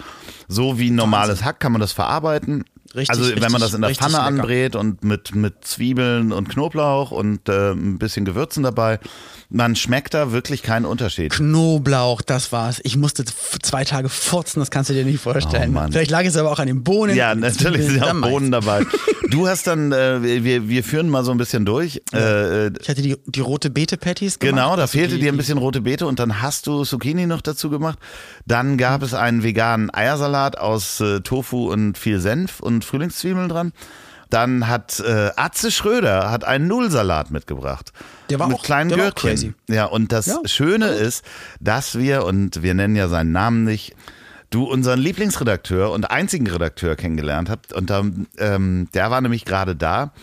so wie normales. Hack, kann man das verarbeiten. Richtig, also wenn man das in der Pfanne lecker. anbrät und mit, mit Zwiebeln und Knoblauch und äh, ein bisschen Gewürzen dabei, man schmeckt da wirklich keinen Unterschied. Knoblauch, das war's. Ich musste zwei Tage furzen, das kannst du dir nicht vorstellen. Oh Vielleicht lag es aber auch an den Bohnen. Ja, natürlich sind auch Bohnen dabei. Du hast dann, äh, wir, wir führen mal so ein bisschen durch. Äh, ich hatte die, die rote Beete-Patties gemacht. Genau, da fehlte dir ein bisschen rote Beete und dann hast du Zucchini noch dazu gemacht. Dann gab mhm. es einen veganen Eiersalat aus äh, Tofu und viel Senf und Frühlingszwiebeln dran. Dann hat äh, Atze Schröder hat einen Nullsalat mitgebracht. Der war mit auch, kleinen der Gürkchen. War crazy. Ja, und das ja. Schöne ist, dass wir, und wir nennen ja seinen Namen nicht, du unseren Lieblingsredakteur und einzigen Redakteur kennengelernt habt. Und ähm, der war nämlich gerade da.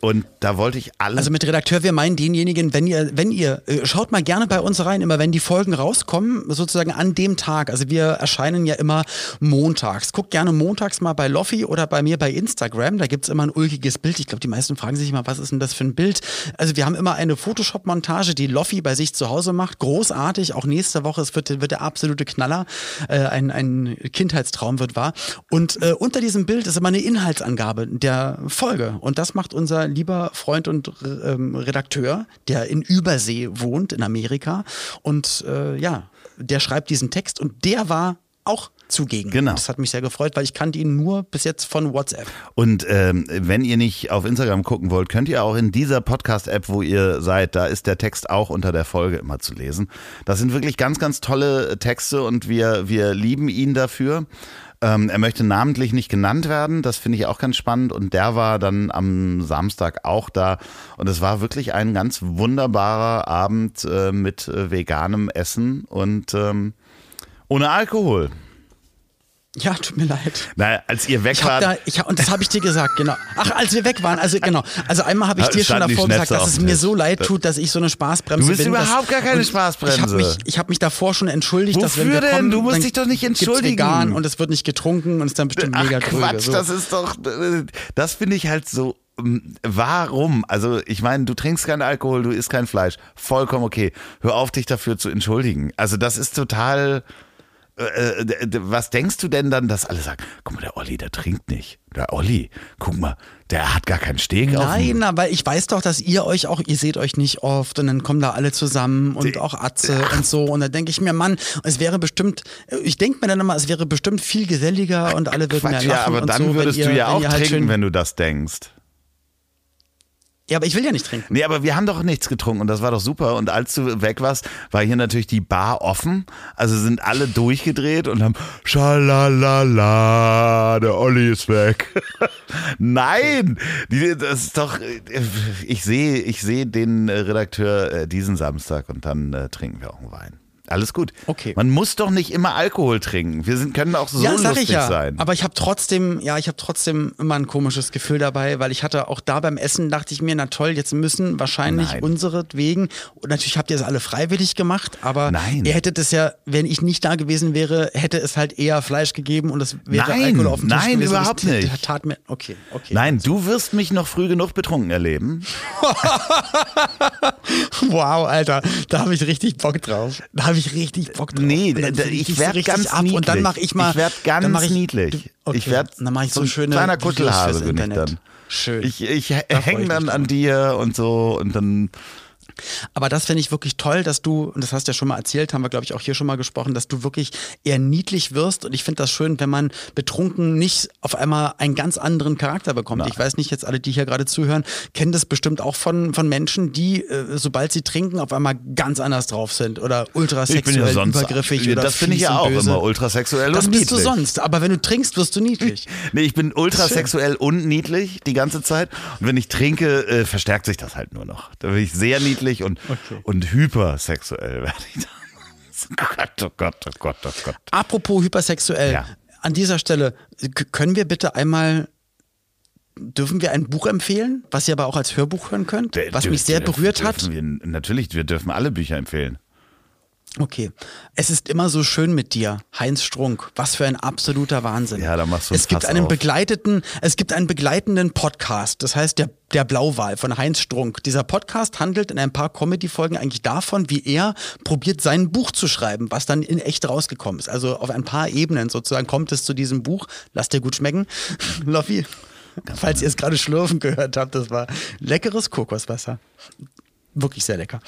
Und da wollte ich alle. Also mit Redakteur, wir meinen denjenigen, wenn ihr, wenn ihr, äh, schaut mal gerne bei uns rein, immer wenn die Folgen rauskommen, sozusagen an dem Tag. Also wir erscheinen ja immer montags. Guckt gerne montags mal bei Loffi oder bei mir bei Instagram. Da gibt's immer ein ulkiges Bild. Ich glaube, die meisten fragen sich immer, was ist denn das für ein Bild? Also wir haben immer eine Photoshop-Montage, die Loffi bei sich zu Hause macht. Großartig. Auch nächste Woche. Es wird, wird der absolute Knaller. Äh, ein, ein Kindheitstraum wird wahr. Und äh, unter diesem Bild ist immer eine Inhaltsangabe der Folge. Und das macht unser lieber Freund und ähm, Redakteur, der in Übersee wohnt, in Amerika. Und äh, ja, der schreibt diesen Text und der war auch zugegen. Genau. Das hat mich sehr gefreut, weil ich kannte ihn nur bis jetzt von WhatsApp. Und ähm, wenn ihr nicht auf Instagram gucken wollt, könnt ihr auch in dieser Podcast-App, wo ihr seid, da ist der Text auch unter der Folge immer zu lesen. Das sind wirklich ganz, ganz tolle Texte und wir, wir lieben ihn dafür. Ähm, er möchte namentlich nicht genannt werden, das finde ich auch ganz spannend. Und der war dann am Samstag auch da. Und es war wirklich ein ganz wunderbarer Abend äh, mit äh, veganem Essen und ähm, ohne Alkohol. Ja, tut mir leid. Na, als ihr weg Ich wart. da, ich und das habe ich dir gesagt, genau. Ach, als wir weg waren, also genau. Also einmal habe ich Da dir schon davor gesagt, dass es mir so leid tut, dass ich so eine Spaßbremse Du bist bin. überhaupt dass, gar keine Spaßbremse. Ich habe mich, ich hab mich davor schon entschuldigt, dass wenn Wofür wir kommen, denn? Du musst dich doch nicht entschuldigen. vegan und es wird nicht getrunken und es ist dann bestimmt Ach mega Quatsch, drüber. So. das ist doch, das finde ich halt so, ähm, warum? Also ich meine, du trinkst keinen Alkohol, du isst kein Fleisch, vollkommen okay. Hör auf, dich dafür zu entschuldigen. Also das ist total, äh, äh, was denkst du denn dann, dass alle sagen, guck mal, der Olli, der trinkt nicht. Der Olli, guck mal, der hat gar keinen Steg auf Nein, aber ich weiß doch, dass ihr euch auch, ihr seht euch nicht oft und dann kommen da alle zusammen und auch Atze und so und da denke ich mir, Mann, es wäre bestimmt, ich denke mir dann immer, es wäre bestimmt viel geselliger und alle würden Quatsch, ja lachen ja, aber dann so, würdest wenn ihr, du ja wenn auch ihr halt trinken, wenn du das denkst. Ja, aber ich will ja nicht trinken. Nee, aber wir haben doch nichts getrunken und das war doch super. Und als du weg warst, war hier natürlich die Bar offen. Also sind alle durchgedreht und haben Schalalala, der Olli ist weg. <laughs> Nein, die, das ist doch. Ich sehe, ich sehe den Redakteur äh, diesen Samstag und dann äh, trinken wir auch einen Wein. Alles gut. Okay. Man muss doch nicht immer Alkohol trinken. Wir sind, können auch so ja, lustig ich ja. sein. Aber ich habe trotzdem, ja, ich habe trotzdem immer ein komisches Gefühl dabei, weil ich hatte auch da beim Essen, dachte ich mir, na toll, jetzt müssen wahrscheinlich Nein. unseretwegen, und natürlich habt ihr es alle freiwillig gemacht, aber Nein. ihr hättet es ja, wenn ich nicht da gewesen wäre, hätte es halt eher Fleisch gegeben und es wäre Nein, Alkohol auf dem Tisch nein, gewesen. überhaupt das nicht. Tat mir, okay, okay. Nein, du wirst mich noch früh genug betrunken erleben. <laughs> Wow, Alter, da habe ich richtig Bock drauf. Da habe ich richtig Bock drauf. Nee, ich dich werd richtig ganz ab und dann niedlich. mache ich mal. Ich werd ganz dann mach ich, niedlich. Okay, Ich werd dann mache ich so, so ein schöne kleiner fürs bin ich dann. Schön. Ich, ich hänge dann an dir und so und dann. Aber das finde ich wirklich toll, dass du, und das hast du ja schon mal erzählt, haben wir, glaube ich, auch hier schon mal gesprochen, dass du wirklich eher niedlich wirst. Und ich finde das schön, wenn man betrunken nicht auf einmal einen ganz anderen Charakter bekommt. Ich weiß nicht, jetzt alle, die hier gerade zuhören, kennen das bestimmt auch von, von Menschen, die, äh, sobald sie trinken, auf einmal ganz anders drauf sind oder ultrasexuell übergriffig oder Das finde ich ja auch böse. immer ultrasexuell Das und bist niedlich. du sonst. Aber wenn du trinkst, wirst du niedlich. <laughs> Nee, ich bin ultrasexuell und niedlich die ganze Zeit. Und wenn ich trinke, äh, verstärkt sich das halt nur noch. Da bin ich sehr niedlich und, Okay. und hypersexuell werde ich dann. <laughs> Oh Gott, oh Gott, oh Gott, oh Gott. Apropos hypersexuell, Ja. an dieser Stelle, können wir bitte einmal, dürfen wir ein Buch empfehlen, was ihr aber auch als Hörbuch hören könnt, was mich sehr berührt hat? Wir, natürlich, wir dürfen alle Bücher empfehlen. Okay. Es ist immer so schön mit dir, Heinz Strunk. Was für ein absoluter Wahnsinn. Ja, da machst du Es gibt Fass einen auf. begleiteten, es gibt einen begleitenden Podcast. Das heißt der der Blauwal von Heinz Strunk. Dieser Podcast handelt in ein paar Comedy-Folgen eigentlich davon, wie er probiert, sein Buch zu schreiben, was dann in echt rausgekommen ist. Also auf ein paar Ebenen sozusagen kommt es zu diesem Buch. Lasst dir gut schmecken. <laughs> Loffi, falls ihr es gerade schlürfen gehört habt, das war leckeres Kokoswasser wirklich sehr lecker.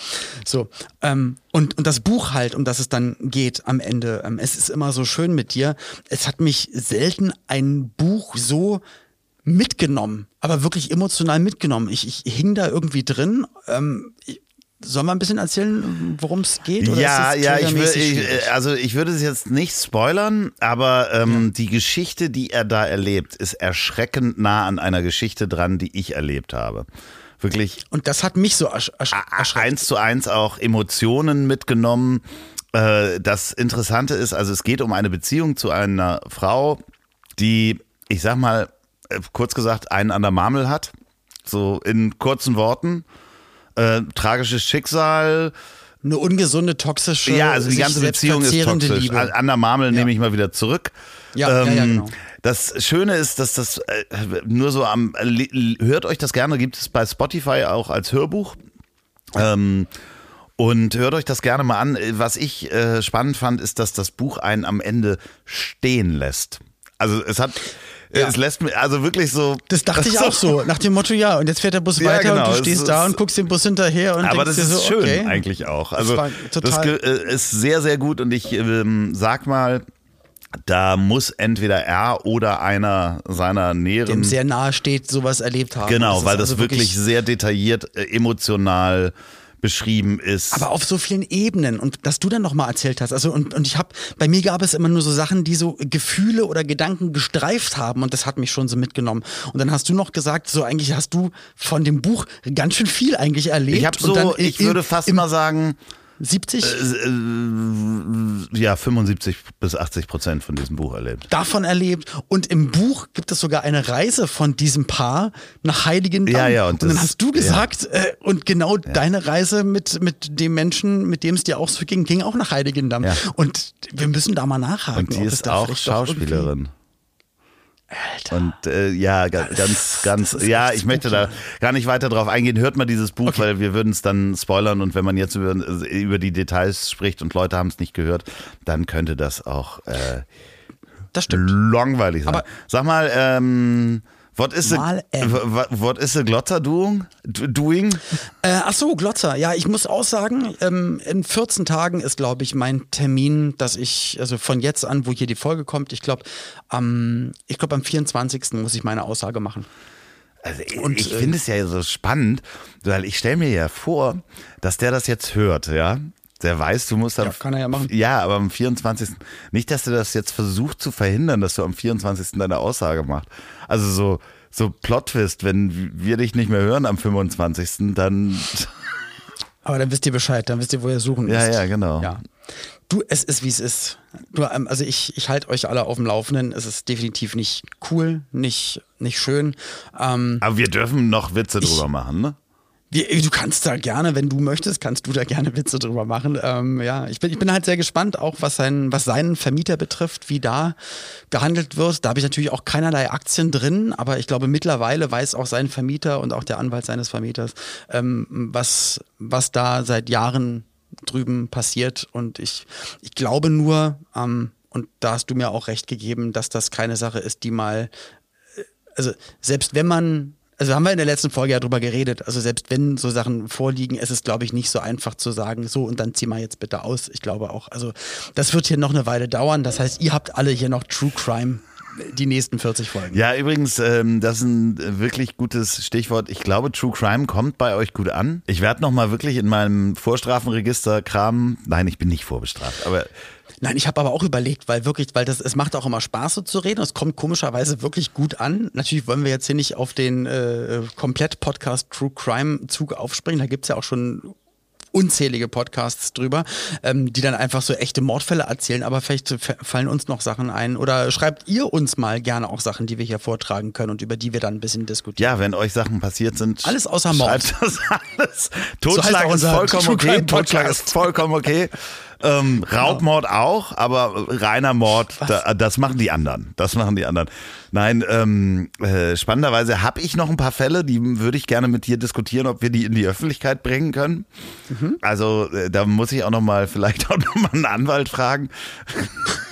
So, ähm, und, und das Buch halt, um das es dann geht am Ende, ähm, es ist immer so schön mit dir. Es hat mich selten ein Buch so mitgenommen, aber wirklich emotional mitgenommen. Ich, ich hing da irgendwie drin. Ähm, ich, Sollen wir ein bisschen erzählen, worum es geht? Oder ja, ja, ich, wür, ich, also ich würde es jetzt nicht spoilern, aber ähm, die Geschichte, die er da erlebt, ist erschreckend nah an einer Geschichte dran, die ich erlebt habe. Wirklich Und das hat mich so ersch erschreckt. eins zu eins auch Emotionen mitgenommen. Äh, Das Interessante ist, also es geht um eine Beziehung zu einer Frau, die, ich sag mal, äh, kurz gesagt, einen an der Marmel hat. so in kurzen Worten. Äh, tragisches Schicksal. Eine ungesunde, toxische, Ja, also die ganze Beziehung ist toxisch. Liebe. An der Marmel nehme ich mal wieder zurück. Ähm, Ja, ja, ja, genau. Das Schöne ist, dass das äh, nur so am, li- hört euch das gerne, gibt es bei Spotify auch als Hörbuch. Ähm, und hört euch das gerne mal an. Was ich äh, spannend fand, ist, dass das Buch einen am Ende stehen lässt. Also es hat, Ja. es lässt mir, also wirklich so. Das dachte ich <laughs> auch so, nach dem Motto, ja, und jetzt fährt der Bus Ja, weiter genau, und es du stehst ist- da und guckst den Bus hinterher und Aber denkst das dir ist so, schön okay. eigentlich auch. Also das ge- äh, ist sehr, sehr gut und ich ähm, sag mal, da muss entweder er oder einer seiner näheren Dem sehr nahe steht, sowas erlebt haben. genau, ist weil das also wirklich sehr detailliert, äh, emotional beschrieben ist. Aber auf so vielen Ebenen und dass du dann nochmal erzählt hast, also und, und ich habe, bei mir gab es immer nur so Sachen, die so Gefühle oder Gedanken gestreift haben und das hat mich schon so mitgenommen. Und dann hast du noch gesagt, so eigentlich hast du von dem Buch ganz schön viel eigentlich erlebt. ich habe und dann so, ich würde fast im mal sagen, 70 äh, ja, 75 bis 80 Prozent von diesem Buch erlebt. davon erlebt und im Buch gibt es sogar eine Reise von diesem Paar nach Heiligendamm. Ja, ja, und und, dann das- hast du gesagt, äh, und genau deine Reise mit, mit dem Menschen, mit dem es dir auch so ging, ging auch nach Heiligendamm. Ja. Und wir müssen da mal nachhaken. Und die ist auch Schauspielerin. Alter. Und äh, ja, ga- ganz, ganz, ja, ich möchte da gar nicht weiter drauf eingehen. Hört mal dieses Buch, weil wir würden es dann spoilern und wenn man jetzt über, über die Details spricht und Leute haben es nicht gehört, dann könnte das auch äh, das stimmt. langweilig sein. Aber- Sag mal, ähm, what is the, Mal, ähm. what, what is the Glotter doing? Do- doing? Äh, ach so, Glotzer. Ja, ich muss auch sagen, ähm, in 14 Tagen ist, glaube ich, mein Termin, dass ich, also von jetzt an, wo hier die Folge kommt, ich glaube, am, ich glaube, am 24. muss ich meine Aussage machen. Also ich- Und, ich äh, finde es ja so spannend, weil ich stelle mir ja vor, dass der das jetzt hört, ja. Der weiß, du musst am, Ja, kann er ja machen. Ja, aber am 24. Nicht, dass du das jetzt versucht zu verhindern, dass du am 24. deine Aussage machst. Also so, so Plot-Twist, wenn wir dich nicht mehr hören am 25., dann. <laughs> Aber dann wisst ihr Bescheid, dann wisst ihr, wo ihr suchen Ja, müsst. ja, genau. Ja. Du, es ist, wie es ist. Du, ähm, also ich, ich halte euch alle auf dem Laufenden. Es ist definitiv nicht cool, nicht, nicht schön. Ähm, Aber wir dürfen noch Witze drüber machen, ne? Du kannst da gerne, wenn du möchtest, kannst du da gerne Witze drüber machen. Ähm, ja, ich bin, ich bin halt sehr gespannt, auch was, sein, was seinen Vermieter betrifft, wie da gehandelt wird. Da habe ich natürlich auch keinerlei Aktien drin, aber ich glaube, mittlerweile weiß auch sein Vermieter und auch der Anwalt seines Vermieters, ähm, was, was da seit Jahren drüben passiert. Und ich, ich glaube nur, ähm, und da hast du mir auch recht gegeben, dass das keine Sache ist, die mal also selbst wenn man, also haben wir in der letzten Folge ja drüber geredet, also selbst wenn so Sachen vorliegen, ist es, glaube ich, nicht so einfach zu sagen, so und dann zieh mal jetzt bitte aus. Ich glaube auch, also das wird hier noch eine Weile dauern. Das heißt, ihr habt alle hier noch True Crime die nächsten 40 Folgen. Ja, übrigens, ähm, das ist ein wirklich gutes Stichwort. Ich glaube, True Crime kommt bei euch gut an. Ich werde nochmal wirklich in meinem Vorstrafenregister kramen. Nein, ich bin nicht vorbestraft, aber Nein, ich habe aber auch überlegt, weil wirklich, weil das, es macht auch immer Spaß so zu reden. Es kommt komischerweise wirklich gut an. Natürlich wollen wir jetzt hier nicht auf den äh, Komplett-Podcast True Crime Zug aufspringen. Da gibt's ja auch schon unzählige Podcasts drüber, ähm, die dann einfach so echte Mordfälle erzählen, aber vielleicht fallen uns noch Sachen ein oder schreibt ihr uns mal gerne auch Sachen, die wir hier vortragen können und über die wir dann ein bisschen diskutieren. ja, wenn euch Sachen passiert sind. Alles außer Mord. Schreibt das alles. Totschlag auch ist vollkommen okay. Totschlag ist vollkommen okay. Ähm, Raubmord auch, aber reiner Mord, da, das machen die anderen. Das machen die anderen. Nein, ähm, äh, spannenderweise habe ich noch ein paar Fälle, die würde ich gerne mit dir diskutieren, ob wir die in die Öffentlichkeit bringen können. Mhm. Also äh, da muss ich auch noch mal vielleicht auch noch mal einen Anwalt fragen. <laughs>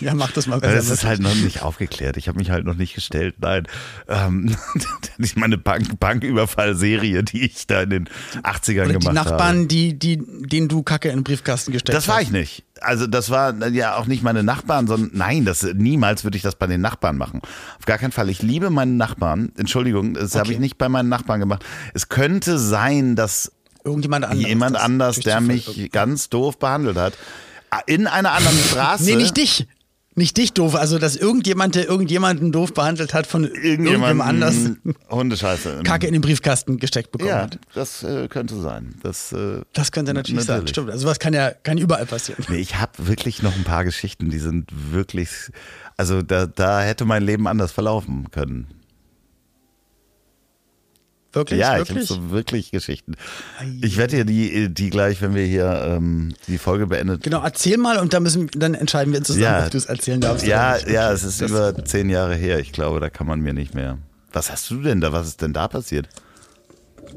Ja, mach das mal Das besser. ist halt noch nicht aufgeklärt. Ich habe mich halt noch nicht gestellt. Nein. Ähm, <laughs> das ist meine Bank Banküberfall-Serie, die ich da in den 80ern oder gemacht die Nachbarn, habe. die, die, denen du Kacke in den Briefkasten gestellt Das war hast. ich nicht. Also das war ja auch nicht meine Nachbarn, sondern nein, das niemals würde ich das bei den Nachbarn machen. Auf gar keinen Fall. Ich liebe meine Nachbarn. Entschuldigung, das habe Okay. ich nicht bei meinen Nachbarn gemacht. Es könnte sein, dass Irgendjemand anderes. jemand anders, der mich ganz doof behandelt hat, in einer anderen <laughs> Straße. Nee, nicht dich. Nicht dich doof. Also, dass irgendjemand, der irgendjemanden doof behandelt hat, von irgendjemandem anders <laughs> Hundescheiße. Kacke in den Briefkasten gesteckt bekommen Ja, hat. das äh, könnte sein. Das, äh, Das könnte natürlich, sein. Natürlich. Stimmt. Also, was kann ja kann überall passieren. nee, ich habe wirklich noch ein paar Geschichten, die sind wirklich, also da, da hätte mein Leben anders verlaufen können. Wirklich? ja, ich habe wirklich? so wirklich Geschichten. Ich werde dir die, die gleich, wenn wir hier ähm, die Folge beendet. Genau, erzähl mal und dann müssen dann entscheiden wir zusammen, Ja. ob du es erzählen darfst. Ja, oder nicht. ja, es ist Das- über zehn Jahre her. Ich glaube, da kann man mir nicht mehr. Was hast du denn da? Was ist denn da passiert?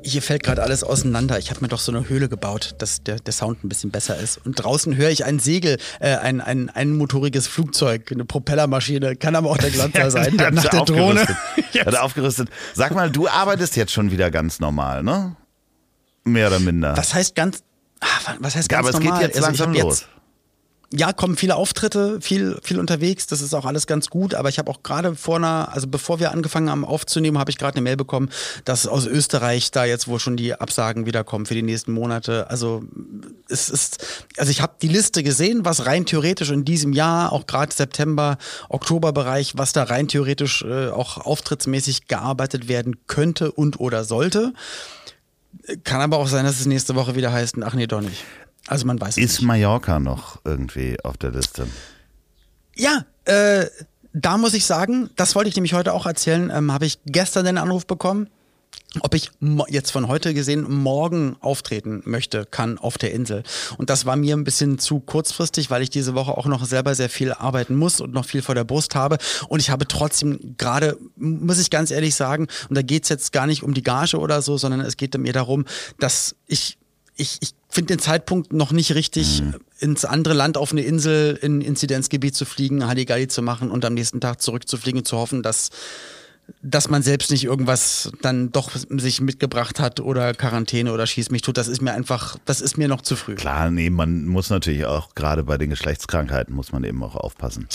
Hier fällt gerade alles auseinander. Ich habe mir doch so eine Höhle gebaut, dass der, der Sound ein bisschen besser ist. Und draußen höre ich ein Segel, äh, ein, ein einmotoriges Flugzeug, eine Propellermaschine. Kann aber auch der <laughs> Glanzer sein, der nach der Drohne. aufgerüstet. <laughs> Hat aufgerüstet. Sag mal, du arbeitest jetzt schon wieder ganz normal, ne? Mehr oder minder. Was heißt ganz, ah, was heißt Ja, ganz aber es normal? geht jetzt Also langsam los. Ja, kommen viele Auftritte, viel, viel unterwegs. Das ist auch alles ganz gut. Aber ich habe auch gerade vor einer, also bevor wir angefangen haben aufzunehmen, habe ich gerade eine Mail bekommen, dass aus Österreich da jetzt wohl schon die Absagen wiederkommen für die nächsten Monate. Also es ist, also ich habe die Liste gesehen, was rein theoretisch in diesem Jahr, auch gerade September, Oktoberbereich, was da rein theoretisch äh, auch auftrittsmäßig gearbeitet werden könnte und oder sollte. Kann aber auch sein, dass es nächste Woche wieder heißt, ach nee, doch nicht. Also man weiß es Ist nicht. Mallorca noch irgendwie auf der Liste? Ja, äh, da muss ich sagen, das wollte ich nämlich heute auch erzählen, ähm, habe ich gestern den Anruf bekommen, ob ich jetzt von heute gesehen morgen auftreten möchte, kann auf der Insel. Und das war mir ein bisschen zu kurzfristig, weil ich diese Woche auch noch selber sehr viel arbeiten muss und noch viel vor der Brust habe. Und ich habe trotzdem gerade, muss ich ganz ehrlich sagen, und da geht's jetzt gar nicht um die Gage oder so, sondern es geht mir darum, dass ich ich, ich finde den Zeitpunkt noch nicht richtig, ins andere Land auf eine Insel, in Inzidenzgebiet zu fliegen, Halligalli zu machen und am nächsten Tag zurückzufliegen, zu hoffen, dass, dass man selbst nicht irgendwas dann doch sich mitgebracht hat oder Quarantäne oder schieß mich tut. Das ist mir einfach, das ist mir noch zu früh. Klar, nee, man muss natürlich auch, gerade bei den Geschlechtskrankheiten, muss man eben auch aufpassen,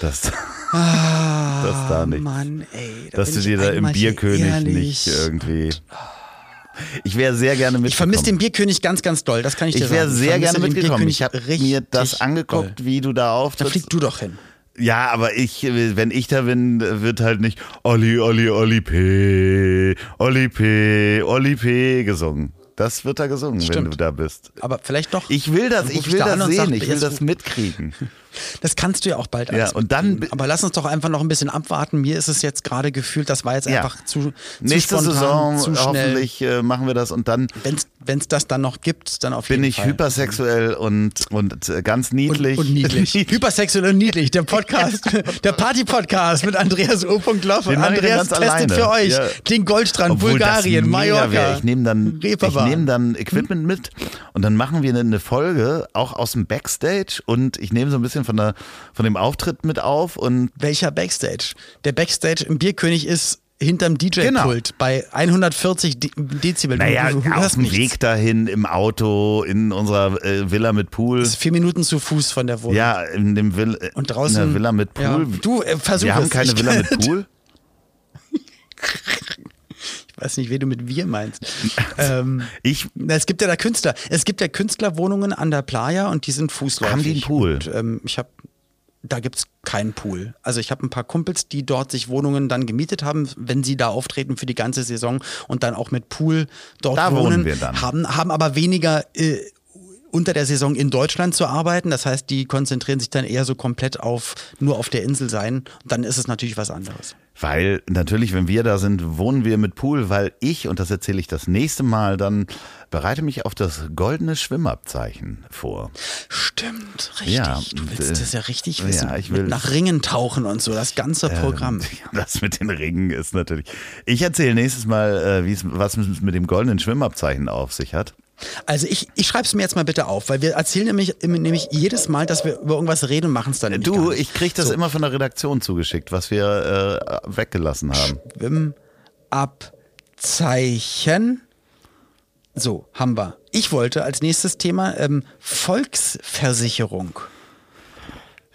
dass, <laughs> dass da nicht, Ah, Mann, ey, da dass du dir da im Bierkönig ehrlich. nicht irgendwie. Ich wäre sehr gerne mitgekommen. Ich vermisse den Bierkönig ganz, ganz doll, das kann ich dir Ich wäre sagen. sehr gerne mitgekommen. Ich habe mir das angeguckt, doll. wie du da Da auftrittst. flieg du doch hin. Ja, aber ich, wenn ich da bin, wird halt nicht Olli, Olli, Olli P, Olli P, Olli P gesungen. Das wird da gesungen, wenn Stimmt. du da bist. Aber vielleicht doch. Ich will das, ich will da das sehen, ich will das mitkriegen. <laughs> Das kannst du ja auch bald Ja, und dann-. Aber lass uns doch einfach noch ein bisschen abwarten. Mir ist es jetzt gerade gefühlt, das war jetzt Ja. einfach zu, zu Nächste spontan, Saison zu schnell. hoffentlich äh, machen wir das und dann Wenn es das dann noch gibt, dann auf bin jeden ich Fall. hypersexuell und, und äh, ganz und, niedlich. und niedlich. <laughs> Hypersexuell und niedlich. Der Podcast, <laughs> der Party-Podcast mit Andreas O. Loffe. Den ich Andreas testet alleine. für euch Ja. den Goldstrand, Obwohl Bulgarien, Mallorca. wär. Ich nehme dann, ich nehm dann Equipment mit und dann machen wir eine Folge auch aus dem Backstage und ich nehme so ein bisschen von, der, von dem Auftritt mit auf und Welcher Backstage? Der Backstage im Bierkönig ist hinterm DJ-Pult Genau. bei 140 De Dezibel. Naja, du, du auf dem nichts. Weg dahin im Auto, in unserer äh, Villa mit Pool. Das ist vier Minuten zu Fuß von der Wohnung. Ja, in dem Vill Und draußen. in der Villa mit Ja, Pool. du, äh, versuch wir haben keine Villa mit Pool. <laughs> Ich weiß nicht, wen du mit wir meinst. <laughs> ähm, Ich es gibt ja da Künstler. Es gibt ja Künstlerwohnungen an der Playa und die sind fußläufig. Haben die einen Pool? Und, ähm, ich habe, da gibt's keinen Pool. Also ich habe ein paar Kumpels, die dort sich Wohnungen dann gemietet haben, wenn sie da auftreten für die ganze Saison und dann auch mit Pool dort Da wohnen. wohnen wir dann. Haben, haben aber weniger äh, unter der Saison in Deutschland zu arbeiten. Das heißt, die konzentrieren sich dann eher so komplett auf nur auf der Insel sein. Und dann ist es natürlich was anderes. Weil natürlich, wenn wir da sind, wohnen wir mit Pool, weil ich, und das erzähle ich das nächste Mal, dann bereite mich auf das goldene Schwimmabzeichen vor. Stimmt, richtig. Ja, du willst äh, das ja richtig ja, wissen. ich will- Mit nach Ringen tauchen und so, das ganze Programm. <laughs> Ähm, Das mit den Ringen ist natürlich. Ich erzähle nächstes Mal, äh, was es mit dem goldenen Schwimmabzeichen auf sich hat. Also ich, ich schreibe es mir jetzt mal bitte auf, weil wir erzählen nämlich, nämlich jedes Mal, dass wir über irgendwas reden und machen es dann Du, ich krieg das immer von der Redaktion zugeschickt, was wir äh, weggelassen haben. Schwimmabzeichen. So, haben wir. Ich wollte als nächstes Thema ähm, Volksversicherung.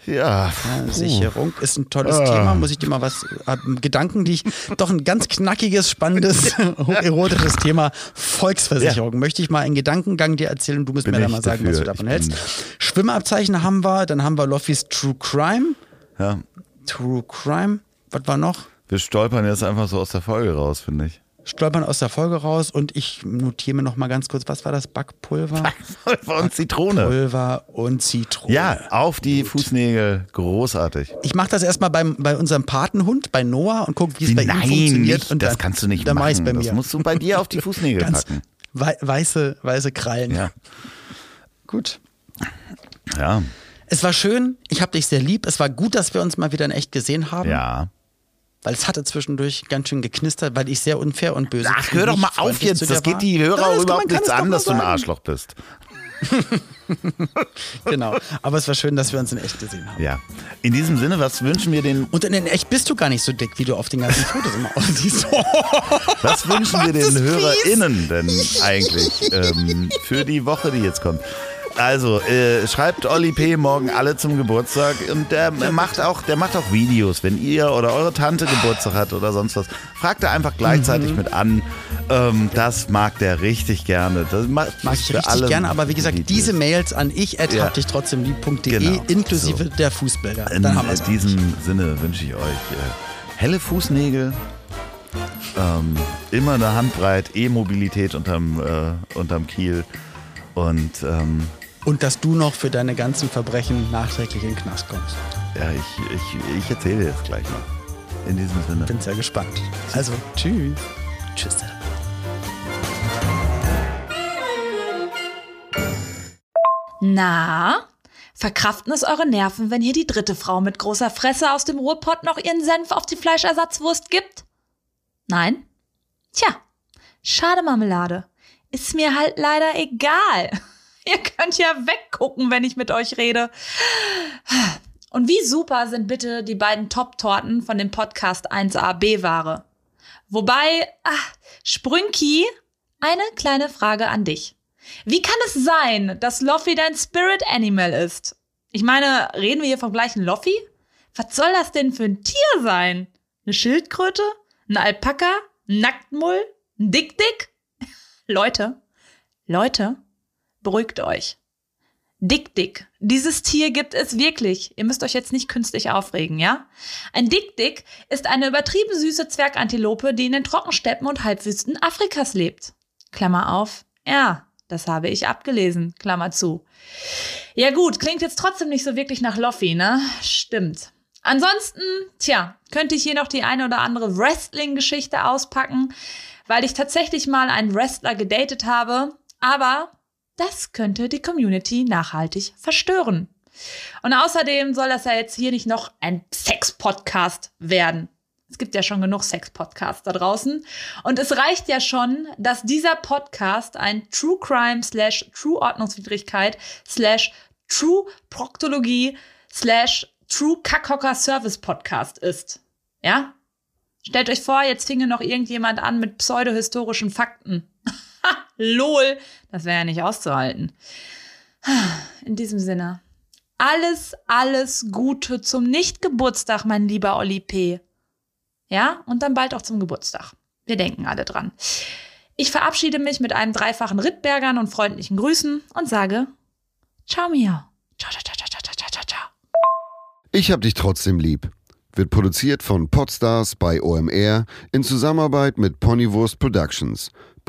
Ja, Sicherung ist ein tolles Ah. Thema. Muss ich dir mal was äh, Gedanken, die ich doch ein ganz knackiges, spannendes, <laughs> hocherotisches Thema Volksversicherung. Möchte ich mal einen Gedankengang dir erzählen? Du musst Bin mir da mal sagen, was du dafür. davon Ich hältst. Schwimmabzeichen haben wir, dann haben wir Loffis True Crime. ja. True Crime. Was war noch? Wir stolpern jetzt einfach so aus der Folge raus, finde ich. Stolpern aus der Folge raus und ich notiere mir noch mal ganz kurz, was war das? Backpulver? Backpulver und Zitrone. Pulver und Zitrone. Ja, auf die Fußnägel. Großartig. Ich mache das erstmal beim, bei unserem Patenhund, bei Noah und gucke, wie es bei ihm funktioniert. nicht, und das dann, kannst du nicht dann machen. bei das mir. musst du bei dir auf die Fußnägel Ganz packen. wei weiße, weiße Krallen. Ja. Gut. Ja, Es war schön, ich habe dich sehr lieb. Es war gut, dass wir uns mal wieder in echt gesehen haben. ja. Weil es hatte zwischendurch ganz schön geknistert, weil ich sehr unfair und böse Ach, hör doch mal auf jetzt. Das geht die Hörer das überhaupt nichts an, dass du ein. Arschloch bist. <laughs> Genau. Aber es war schön, dass wir uns in echt gesehen haben. Ja. In diesem Sinne, was wünschen wir den, Und in echt bist du gar nicht so dick, wie du auf den ganzen Fotos immer aussiehst. <laughs> was wünschen wir den HörerInnen denn eigentlich ähm, für die Woche, die jetzt kommt? Also, äh, schreibt Olli P. morgen alle zum Geburtstag und der macht auch, der macht auch Videos. Wenn ihr oder eure Tante Geburtstag hat oder sonst was, fragt er einfach Mhm. gleichzeitig mit an. Ähm, das mag der richtig gerne. Das macht Mag ich für richtig alle gerne, aber wie gesagt, Videos. diese Mails an ich Ja. hab dich trotzdem lieb.de Genau. inklusive So. der Fußbilder. In Dann haben wir es. diesem Sinne wünsche ich euch äh, helle Fußnägel, ähm, immer eine Handbreit, E-Mobilität unterm, äh, unterm Kiel und ähm, Und dass du noch für deine ganzen Verbrechen nachträglich in den Knast kommst. ja, ich, ich, ich erzähle dir das gleich noch. In diesem Sinne. Bin sehr gespannt. Also, tschüss. Tschüss. Na, verkraften es eure Nerven, wenn hier die dritte Frau mit großer Fresse aus dem Ruhrpott noch ihren Senf auf die Fleischersatzwurst gibt? Nein? Tja, schade Marmelade. Ist mir halt leider egal. <laughs> Ihr könnt ja weggucken, wenn ich mit euch rede. Und wie super sind bitte die beiden Top-Torten von dem Podcast 1a B-Ware. Wobei, ach, Sprünki, eine kleine Frage an dich. Wie kann es sein, dass Loffy dein Spirit Animal ist? Ich meine, reden wir hier vom gleichen Loffy? Was soll das denn für ein Tier sein? Eine Schildkröte? Ein Alpaka? Ein Nacktmull? Ein Dick-Dick? <laughs> Leute, Leute, beruhigt euch. Dick-Dick. Dieses Tier gibt es wirklich. Ihr müsst euch jetzt nicht künstlich aufregen, ja? Ein Dick-Dick ist eine übertrieben süße Zwergantilope, die in den Trockensteppen und Halbwüsten Afrikas lebt. Klammer auf. Ja, das habe ich abgelesen. Klammer zu. Ja gut, klingt jetzt trotzdem nicht so wirklich nach Loffy, ne? Stimmt. Ansonsten, tja, könnte ich hier noch die eine oder andere Wrestling-Geschichte auspacken, weil ich tatsächlich mal einen Wrestler gedatet habe, aber das könnte die Community nachhaltig verstören. Und außerdem soll das ja jetzt hier nicht noch ein Sex-Podcast werden. Es gibt ja schon genug Sex-Podcasts da draußen. Und es reicht ja schon, dass dieser Podcast ein True Crime slash True Ordnungswidrigkeit slash True Proktologie slash True Kackhocker Service Podcast ist. Ja? Stellt euch vor, jetzt finge noch irgendjemand an mit pseudohistorischen Fakten. <laughs> Lol, das wäre ja nicht auszuhalten. In diesem Sinne, alles, alles Gute zum Nicht-Geburtstag, mein lieber Olli P. Ja, und dann bald auch zum Geburtstag. Wir denken alle dran. Ich verabschiede mich mit einem dreifachen Rittbergern und freundlichen Grüßen und sage Ciao, Mia. Ciao, ciao, ciao, ciao, ciao, ciao, ciao. Ich hab dich trotzdem lieb. Wird produziert von Podstars bei OMR in Zusammenarbeit mit Ponywurst Productions.